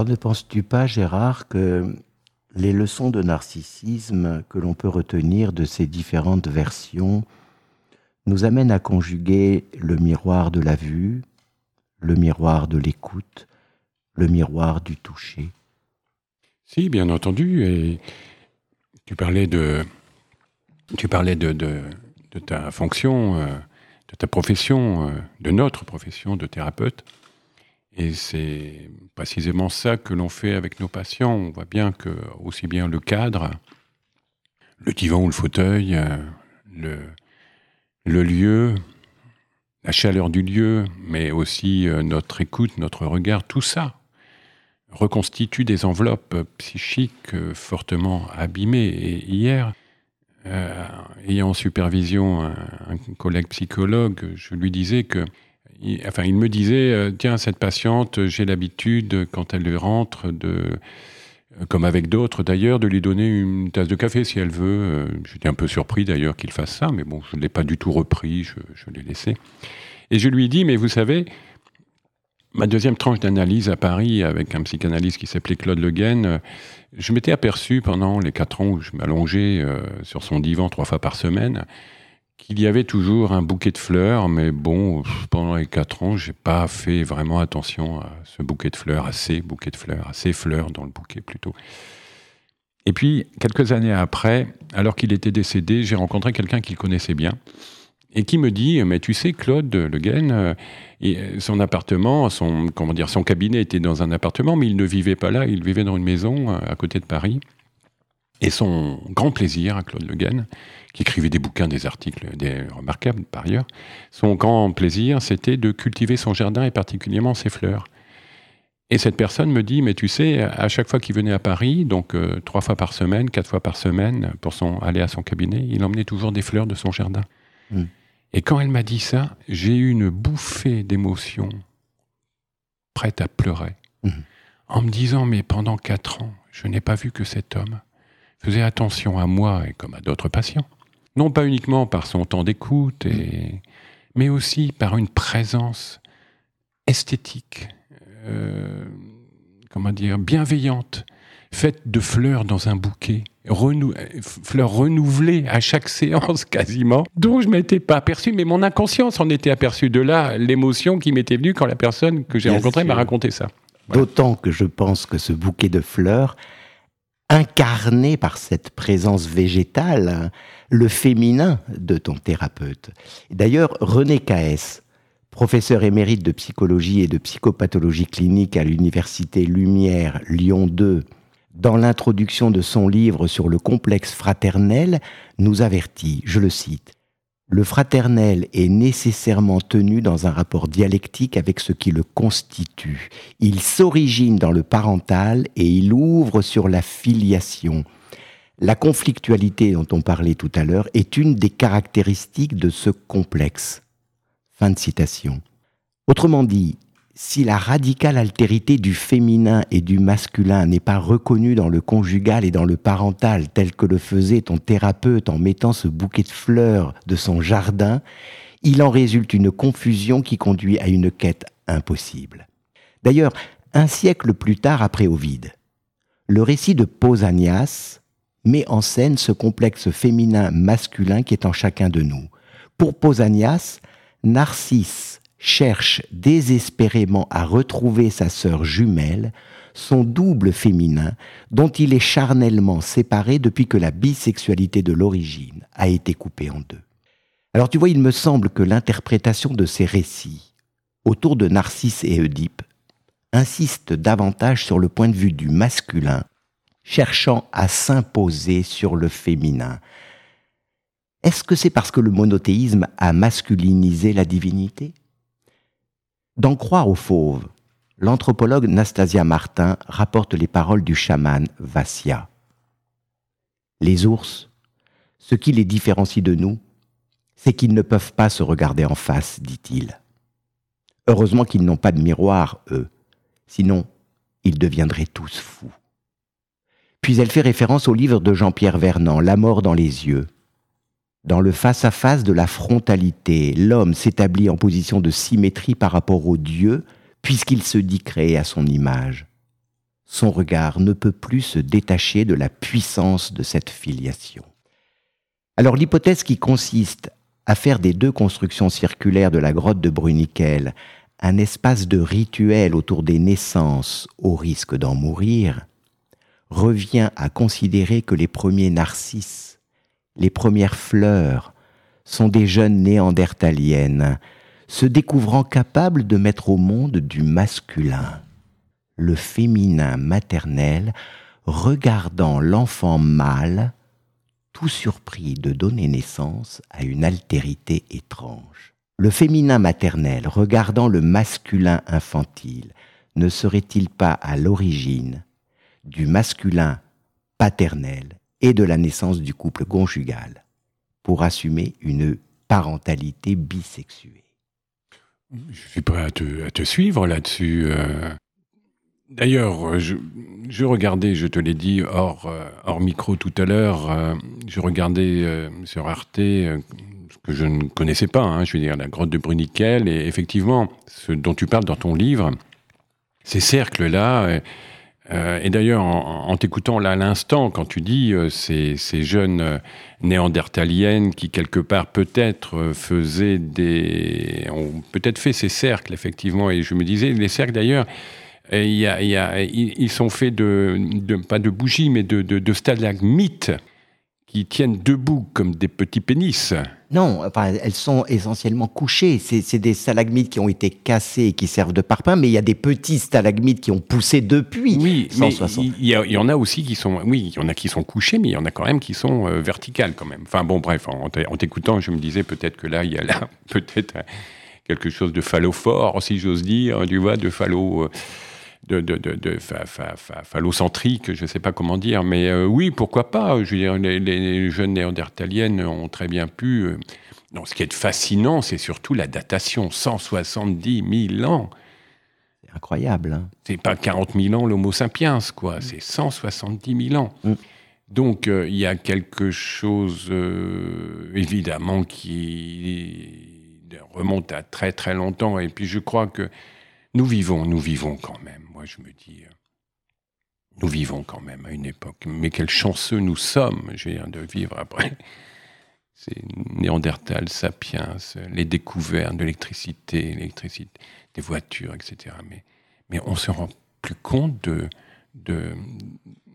S1: Ne penses-tu pas, Gérard, que les leçons de narcissisme que l'on peut retenir de ces différentes versions nous amènent à conjuguer le miroir de la vue, le miroir de l'écoute, le miroir du toucher?
S2: Si, bien entendu. Et tu parlais de, tu parlais de, de, ta fonction, euh, de ta profession, euh, de notre profession de thérapeute. Et c'est précisément ça que l'on fait avec nos patients. On voit bien que aussi bien le cadre, le divan ou le fauteuil, euh, le, lieu, la chaleur du lieu, mais aussi notre écoute, notre regard, tout ça reconstitue des enveloppes psychiques fortement abîmées. Et hier, euh, ayant en supervision un, collègue psychologue, je lui disais que, enfin, il me disait, euh, tiens, cette patiente, j'ai l'habitude, quand elle rentre, de, euh, comme avec d'autres d'ailleurs, de lui donner une tasse de café si elle veut. J'étais un peu surpris d'ailleurs qu'il fasse ça, mais bon, je ne l'ai pas du tout repris, je, l'ai laissé. Et je lui dis, mais vous savez, ma deuxième tranche d'analyse à Paris avec un psychanalyste qui s'appelait Claude Le Guen, euh, je m'étais aperçu pendant les quatre ans où je m'allongeais euh, sur son divan trois fois par semaine qu'il y avait toujours un bouquet de fleurs, mais bon, pendant les quatre ans, j'ai pas fait vraiment attention à ce bouquet de fleurs, à ces bouquets de fleurs, à ces fleurs dans le bouquet plutôt. Et puis, quelques années après, alors qu'il était décédé, j'ai rencontré quelqu'un qu'il connaissait bien, et qui me dit mais tu sais Claude Le Guen euh, euh, son appartement son comment dire son cabinet était dans un appartement mais il ne vivait pas là il vivait dans une maison euh, à côté de Paris et son grand plaisir à Claude Le Guen qui écrivait des bouquins des articles des remarquables par ailleurs son grand plaisir c'était de cultiver son jardin et particulièrement ses fleurs et cette personne me dit, mais tu sais, à chaque fois qu'il venait à Paris, donc trois fois par semaine, quatre fois par semaine, pour son, aller à son cabinet, il emmenait toujours des fleurs de son jardin. Mmh. Et quand elle m'a dit ça, j'ai eu une bouffée d'émotion, prête à pleurer, mhm. en me disant, mais pendant quatre ans, je n'ai pas vu que cet homme faisait attention à moi et comme à d'autres patients. Non pas uniquement par son temps d'écoute, et... mais aussi par une présence esthétique, euh, comment dire, bienveillante, faite de fleurs dans un bouquet, renou fleurs renouvelées à chaque séance quasiment, dont je m'étais pas aperçu, mais mon inconscience en était aperçue. De là, l'émotion qui m'était venue quand la personne que j'ai rencontrée m'a raconté ça.
S1: D'autant que je pense que ce bouquet de fleurs, incarné par cette présence végétale, le féminin de ton thérapeute. D'ailleurs, René Caès, professeur émérite de psychologie et de psychopathologie clinique à l'université Lumière Lyon 2 dans l'introduction de son livre sur le complexe fraternel, nous avertit, je le cite, Le fraternel est nécessairement tenu dans un rapport dialectique avec ce qui le constitue. Il s'origine dans le parental et il ouvre sur la filiation. La conflictualité dont on parlait tout à l'heure est une des caractéristiques de ce complexe. Fin de citation. Autrement dit, si la radicale altérité du féminin et du masculin n'est pas reconnue dans le conjugal et dans le parental tel que le faisait ton thérapeute en mettant ce bouquet de fleurs de son jardin, il en résulte une confusion qui conduit à une quête impossible. D'ailleurs, un siècle plus tard après Ovide, le récit de Pausanias met en scène ce complexe féminin-masculin qui est en chacun de nous. Pour Pausanias, Narcisse cherche désespérément à retrouver sa sœur jumelle, son double féminin, dont il est charnellement séparé depuis que la bisexualité de l'origine a été coupée en deux. Alors tu vois, il me semble que l'interprétation de ces récits autour de Narcisse et Oedipe insiste davantage sur le point de vue du masculin, cherchant à s'imposer sur le féminin. Est-ce que c'est parce que le monothéisme a masculinisé la divinité? D'en croire aux fauves, l'anthropologue Nastasia Martin rapporte les paroles du chaman Vassia. Les ours, ce qui les différencie de nous, c'est qu'ils ne peuvent pas se regarder en face, dit-il. Heureusement qu'ils n'ont pas de miroir, eux, sinon ils deviendraient tous fous. Puis elle fait référence au livre de Jean-Pierre Vernant, La mort dans les yeux, dans le face-à-face de la frontalité, l'homme s'établit en position de symétrie par rapport au Dieu, puisqu'il se dit créé à son image. son regard ne peut plus se détacher de la puissance de cette filiation. Alors l'hypothèse qui consiste à faire des deux constructions circulaires de la grotte de Bruniquel un espace de rituel autour des naissances au risque d'en mourir, revient à considérer que les premiers narcisses, les premières fleurs, sont des jeunes néandertaliennes, se découvrant capables de mettre au monde du masculin, le féminin maternel regardant l'enfant mâle tout surpris de donner naissance à une altérité étrange. Le féminin maternel regardant le masculin infantile ne serait-il pas à l'origine du masculin paternel? Et de la naissance du couple conjugal pour assumer une parentalité bisexuée
S2: Je suis prêt à te, suivre là-dessus. Euh. D'ailleurs, euh, je, regardais, je te l'ai dit hors, euh, micro tout à l'heure, euh, je regardais sur Arte ce que je ne connaissais pas, hein, je veux dire la grotte de Bruniquel, et effectivement, ce dont tu parles dans ton livre, ces cercles-là, et d'ailleurs en, t'écoutant là à l'instant, quand tu dis ces, ces, jeunes néandertaliennes qui quelque part peut-être faisaient des... ont peut-être fait ces cercles, effectivement, et je me disais, les cercles d'ailleurs, ils sont faits de, pas de bougies, mais de, de, stalagmites qui tiennent debout comme des petits pénis.
S1: Non, enfin, elles sont essentiellement couchées. C'est des stalagmites qui ont été cassés et qui servent de parpaing, mais il y a des petits stalagmites qui ont poussé depuis.
S2: Oui, mais il y, en a aussi qui sont, oui, il y en a qui sont couchés, mais il y en a quand même qui sont euh, verticales quand même. Enfin bon, bref, en, t'écoutant, je me disais peut-être que là, il y a là peut-être quelque chose de phallophore, si j'ose dire, tu vois, de phallo. Euh, de, de, de, phallocentrique, je ne sais pas comment dire, mais euh, oui, pourquoi pas Je veux dire, les, jeunes néandertaliennes ont très bien pu. Euh, non, ce qui est fascinant, c'est surtout la datation, 170 000 ans.
S1: C'est incroyable. Hein
S2: c'est pas 40 000 ans l'Homo sapiens, quoi. Mm. C'est 170 000 ans. Mm. Donc, euh, il y a quelque chose, évidemment, qui remonte à très très longtemps. Et puis, je crois que nous vivons, nous vivons quand même. Je me dis, euh, nous vivons quand même à une époque. Mais quel chanceux nous sommes, de vivre après. C'est Néandertal, Sapiens, les découvertes de l'électricité, l'électricité, des voitures, etc. Mais, mais on se rend plus compte de, de,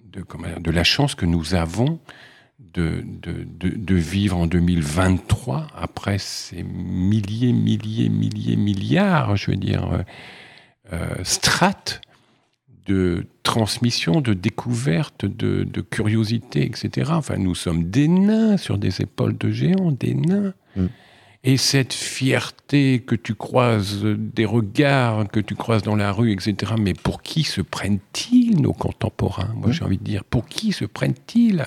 S2: de, de la chance que nous avons de, de, de, vivre en 2023 après ces milliers, milliers, milliers, milliards, je veux dire, euh, euh, strates de transmission, de découverte, de, curiosité, etc. Enfin, nous sommes des nains sur des épaules de géants, des nains. Mm. Et cette fierté que tu croises, des regards que tu croises dans la rue, etc. Mais pour qui se prennent-ils, nos contemporains Moi, mm. j'ai envie de dire, pour qui se prennent-ils?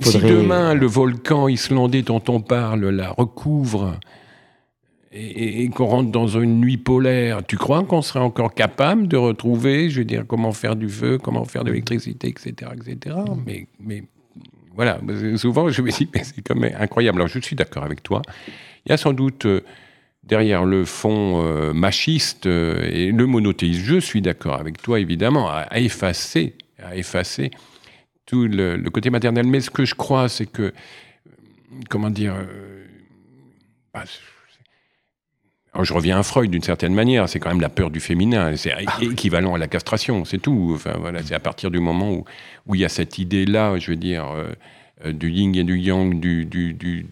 S2: Si demain, le volcan islandais dont on parle la recouvre et, qu'on rentre dans une nuit polaire, tu crois qu'on serait encore capable de retrouver, je veux dire, comment faire du feu, comment faire de l'électricité, etc., etc. Mais, mais voilà, souvent je me dis, mais c'est quand même incroyable. Alors je suis d'accord avec toi. Il y a sans doute euh, derrière le fond euh, machiste euh, et le monothéisme, je suis d'accord avec toi évidemment, à, effacer, à effacer tout le, côté maternel. Mais ce que je crois, c'est que, comment dire, bah, je reviens à Freud d'une certaine manière, c'est quand même la peur du féminin, c'est ah équivalent à la castration, c'est tout. Enfin, voilà, c'est à partir du moment où, où il y a cette idée-là, je veux dire, euh, euh, du yin et du yang, du, du, du,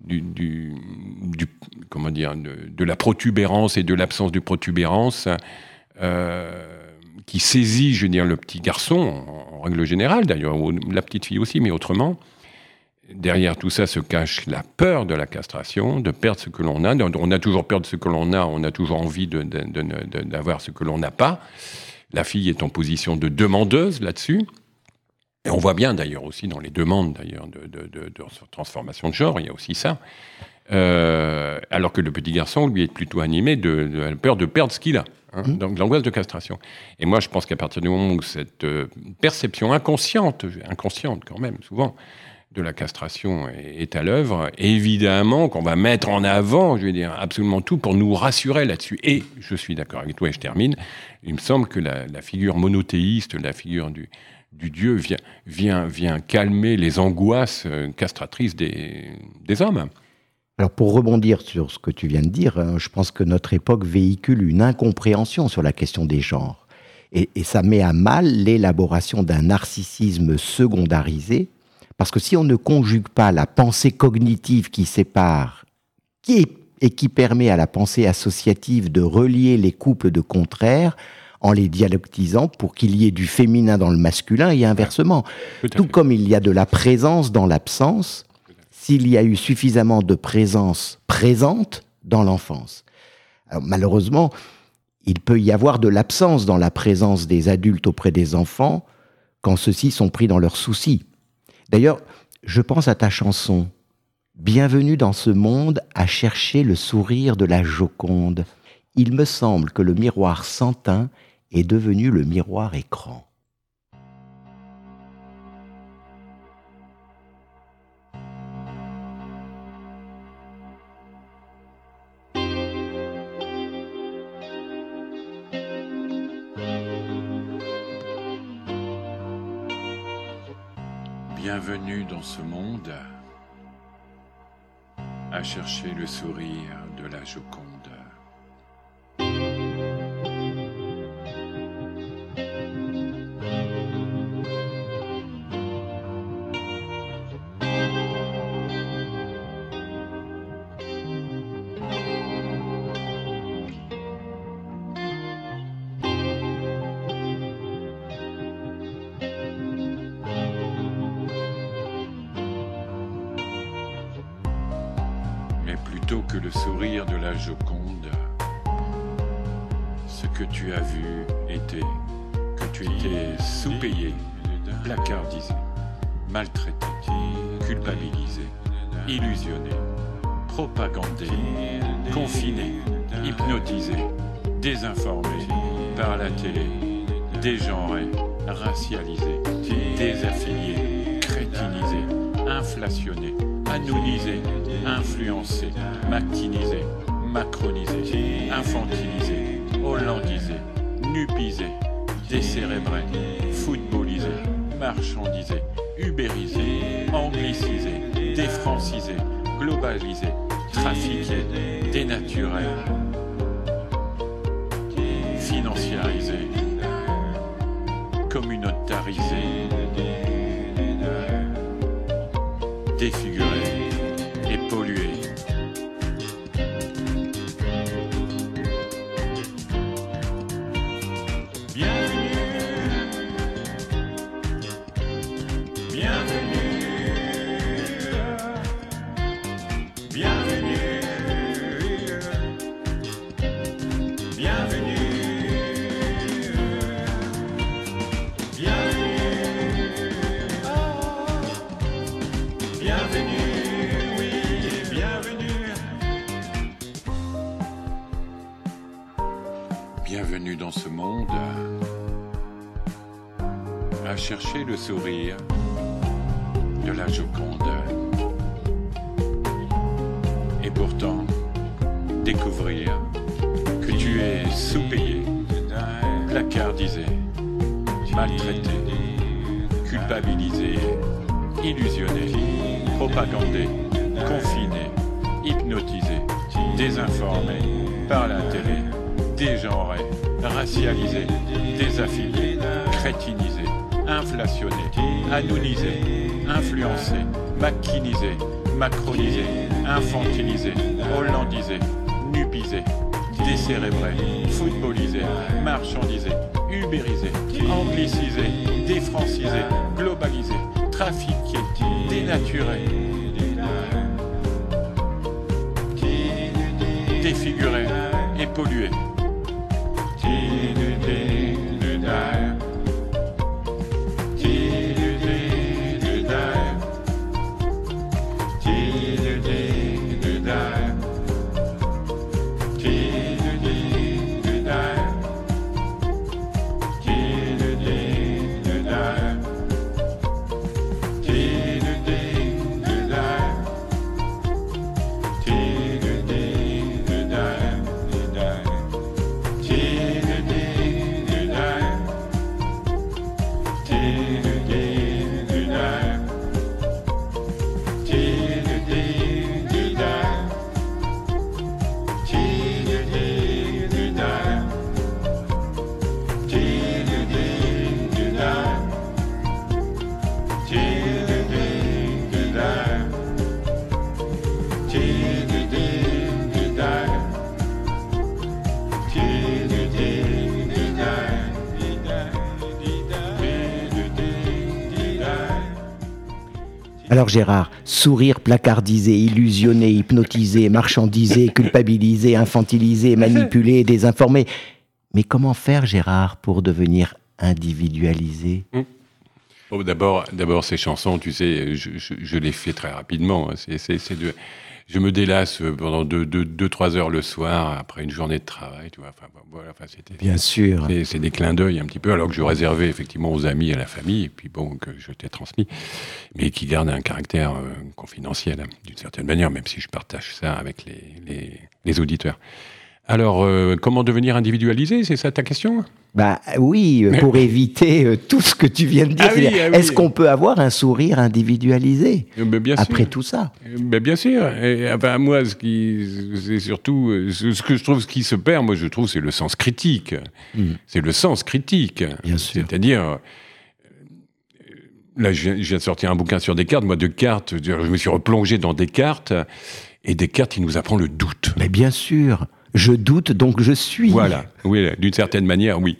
S2: du comment dire, de, la protubérance et de l'absence de protubérance, euh, qui saisit, je veux dire, le petit garçon, en, en règle générale d'ailleurs, la petite fille aussi, mais autrement, derrière tout ça se cache la peur de la castration, de perdre ce que l'on a. On a toujours peur de ce que l'on a, on a toujours envie d'avoir ce que l'on n'a pas. La fille est en position de demandeuse là-dessus. Et on voit bien d'ailleurs aussi dans les demandes d'ailleurs de, transformation de genre, il y a aussi ça. Euh, alors que le petit garçon, lui, est plutôt animé de, la peur de perdre ce qu'il a. Hein, mmh. donc l'angoisse de castration. Et moi, je pense qu'à partir du moment où cette euh, perception inconsciente, inconsciente quand même, souvent,
S4: de la castration est, à l'œuvre. Évidemment qu'on va mettre en avant, je vais dire, absolument tout pour nous rassurer là-dessus. Et je suis d'accord avec toi et je termine. Il me semble que la, figure monothéiste, la figure du, Dieu vient, vient, vient calmer les angoisses euh, castratrices des, des hommes.
S1: Alors pour rebondir sur ce que tu viens de dire, hein, je pense que notre époque véhicule une incompréhension sur la question des genres. Et, et ça met à mal l'élaboration d'un narcissisme secondarisé parce que si on ne conjugue pas la pensée cognitive qui sépare, qui et qui permet à la pensée associative de relier les couples de contraires en les dialectisant pour qu'il y ait du féminin dans le masculin et inversement. Tout, comme il y a de la présence dans l'absence, s'il y a eu suffisamment de présence présente dans l'enfance. Malheureusement, il peut y avoir de l'absence dans la présence des adultes auprès des enfants quand ceux-ci sont pris dans leurs soucis. D'ailleurs, je pense à ta chanson. Bienvenue dans ce monde à chercher le sourire de la Joconde. Il me semble que le miroir sans teint est devenu le miroir écran.
S2: Bienvenue dans ce monde à chercher le sourire de la Joconde. Illusionné, propagandé, confiné, hypnotisé, désinformé par la télé, dégenré, racialisé, désaffilié, crétinisé, inflationné, anonisé, influencé, maquinisé, macronisé, infantilisé, hollandisé, nupisé, décérébré, footballisé, marchandisé, ubérisé, anglicisé, défrancisé, globalisé, trafiqué, dénaturé, chercher le sourire de la Joconde. Et pourtant, découvrir que tu es sous-payé, placardisé, maltraité, culpabilisé, illusionné, propagandé, confiné, hypnotisé, désinformé par la télé, dégenré, racialisé, désaffilié, crétinisé, inflationné, anonisé, influencé, maquinisé, macronisé, infantilisé, hollandisé, nupisé, décérébré, footballisé, marchandisé, ubérisé, anglicisé, défrancisé, globalisé, trafiqué, dénaturé, défiguré et pollué.
S1: Alors Gérard, sourire placardisé, illusionné, hypnotisé, marchandisé, culpabilisé, infantilisé, manipulé, désinformé. Mais comment faire Gérard pour devenir individualisé?
S2: Mmh. D'abord, d'abord ces chansons, tu sais, je, les fais très rapidement. Hein. C'est de je me délasse pendant 2-3 deux, deux, trois heures le soir après une journée de travail. Tu vois. Enfin, voilà, enfin,
S1: Bien sûr.
S2: C'est des clins d'œil un petit peu, alors que je réservais effectivement aux amis et à la famille, et puis bon, que je t'ai transmis, mais qui gardent un caractère euh, confidentiel, hein, d'une certaine manière, même si je partage ça avec les, les, les auditeurs. Alors, euh, comment devenir individualisé C'est ça ta question?
S1: Bah oui, euh, pour éviter euh, tout ce que tu viens de dire. Ah ah est-ce qu'on peut avoir un sourire individualisé bien après tout ça?
S2: Mais Bien sûr. Et, enfin, moi, ce qui, c'est surtout ce que je trouve ce qui se perd. Moi, je trouve, c'est le sens critique. Hmm. C'est le sens critique.
S1: Bien sûr.
S2: C'est-à-dire. Là, je viens de sortir un bouquin sur Descartes. Moi, de cartes, je me suis replongé dans Descartes. Et Descartes, il nous apprend le doute.
S1: Mais bien sûr je doute, donc je suis.
S2: Voilà, oui, d'une certaine manière, oui.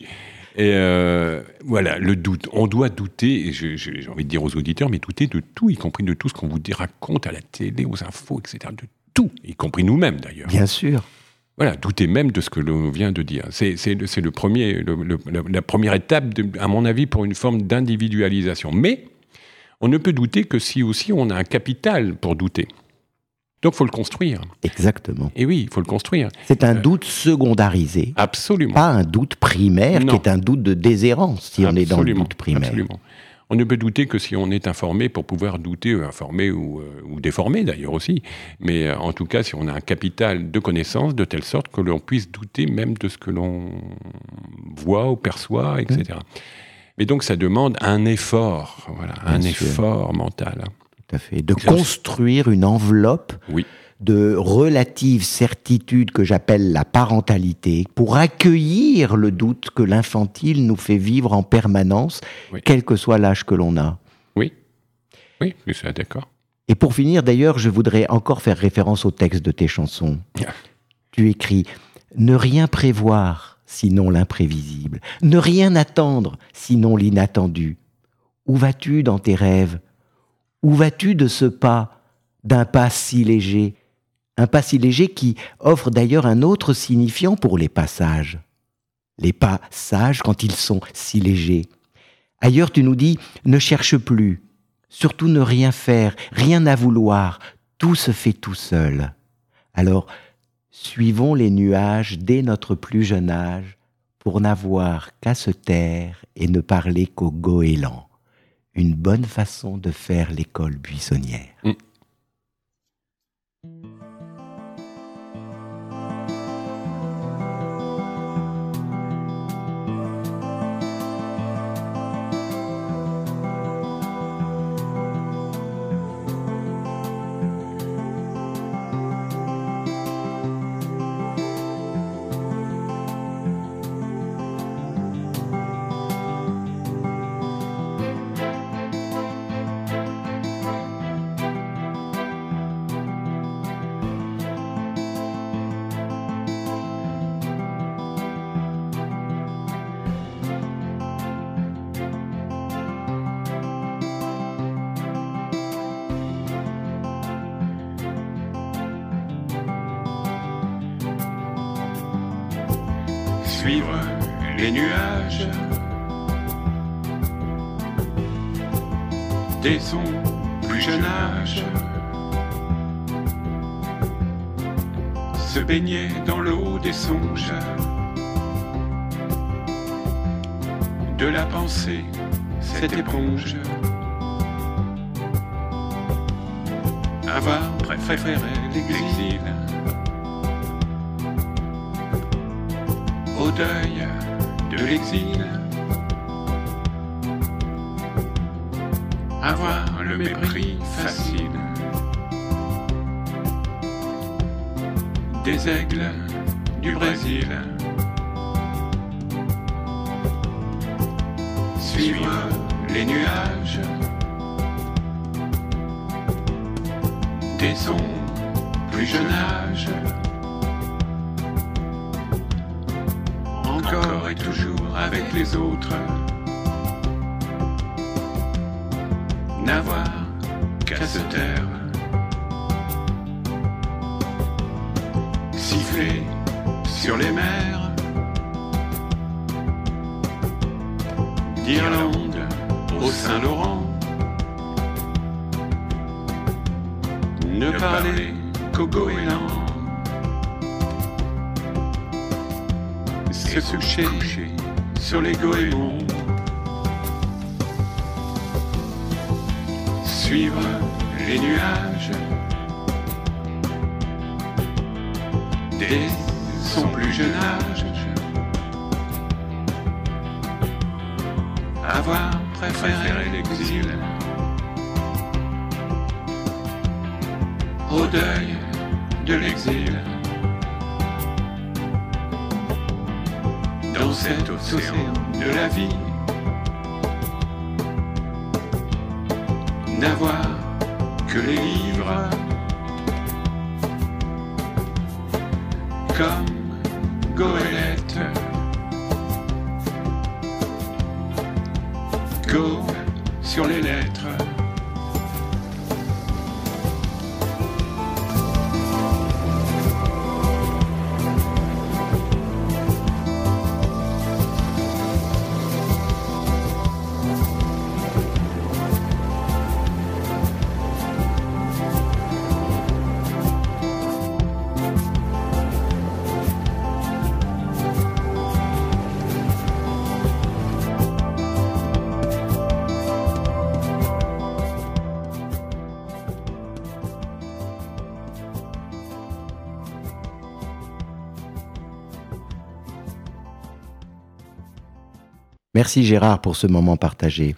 S2: Et euh, voilà, le doute. On doit douter, et j'ai envie de dire aux auditeurs, mais douter de tout, y compris de tout ce qu'on vous raconte à la télé, aux infos, etc. De tout, y compris nous-mêmes d'ailleurs.
S1: Bien sûr.
S2: Voilà, douter même de ce que l'on vient de dire. C'est le premier, la première étape, à mon avis, pour une forme d'individualisation. Mais on ne peut douter que si aussi on a un capital pour douter. Donc, il faut le construire.
S1: Exactement.
S2: Et oui, il faut le construire.
S1: C'est un euh, doute secondarisé.
S2: Absolument.
S1: Pas un doute primaire, qui est un doute de déshérence, si on est dans le doute primaire.
S2: Absolument. On ne peut douter que si on est informé pour pouvoir douter, euh, informé ou, euh, ou déformé d'ailleurs aussi. Mais en tout cas, si on a un capital de connaissances de telle sorte que l'on puisse douter même de ce que l'on voit ou perçoit, etc. Mmh. Mais donc, ça demande un effort, voilà, un effort mental
S1: fait. De construire une enveloppe de relative certitude que j'appelle la parentalité pour accueillir le doute que l'infantile nous fait vivre en permanence, quel que soit l'âge que l'on a.
S2: Oui, oui, suis d'accord.
S1: Et pour finir, d'ailleurs, je voudrais encore faire référence au texte de tes chansons. Tu écris Ne rien prévoir, sinon l'imprévisible. Ne rien attendre, sinon l'inattendu. Où vas-tu dans tes rêves? Où vas-tu de ce pas, d'un pas si léger? Un pas si léger qui offre d'ailleurs un autre signifiant pour les passages. Les pas sages quand ils sont si légers. Ailleurs tu nous dis, ne cherche plus, surtout ne rien faire, rien à vouloir, tout se fait tout seul. Alors, suivons les nuages dès notre plus jeune âge, pour n'avoir qu'à se taire et ne parler qu'au goéland une bonne façon de faire l'école buissonnière. Mm.
S3: Avoir préféré l'exil. au deuil de l'exil. Avoir le mépris facile des aigles du Brésil. Suivre les nuages
S2: dès son plus jeune âge. Encore et toujours avec les autres. N'avoir qu'à se taire. Siffler sur les mers. D'Irlande au Saint-Laurent. Goéland. Se coucher sur les goémons. Suivre les nuages. Dès son plus jeune âge. Avoir préféré l'exil. Au deuil de l'exil. Dans cet océan de la vie. N'avoir que les livres. Comme
S1: Merci Gérard pour ce moment partagé.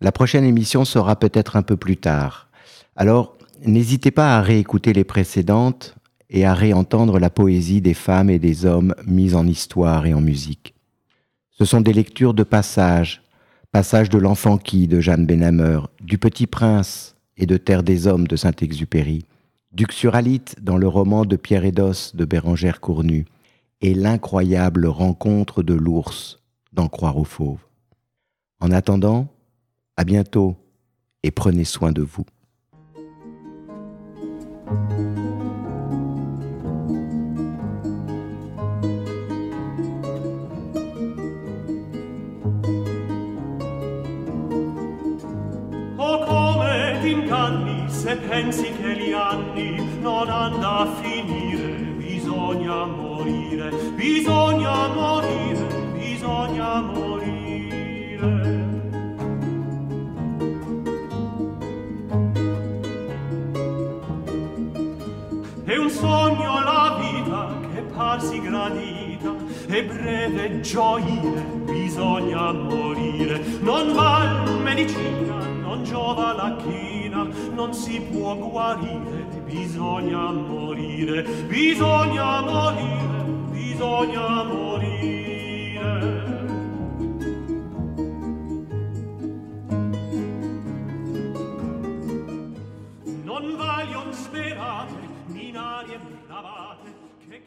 S1: La prochaine émission sera peut-être un peu plus tard. Alors, n'hésitez pas à réécouter les précédentes et à réentendre la poésie des femmes et des hommes mise en histoire et en musique. Ce sont des lectures de passages, passages de l'enfant qui de Jeanne Benhammer, du Petit Prince et de Terre des Hommes de Saint-Exupéry, d'Uxuralite dans le roman de Pierre Edos de Bérangère Cournu, et l'incroyable rencontre de l'ours d'en croire aux fauves. En attendant, à bientôt et prenez soin de vous.
S5: Se pensi che gli anni non hanno a finire, bisogna morire, bisogna morire, bisogna morire. È un sogno la vita che parsi gradita e breve gioire bisogna morire. Non val medicina non giova la china non si può guarire bisogna morire. Bisogna morire bisogna morire Non vaglio sperate, minarie bravate, che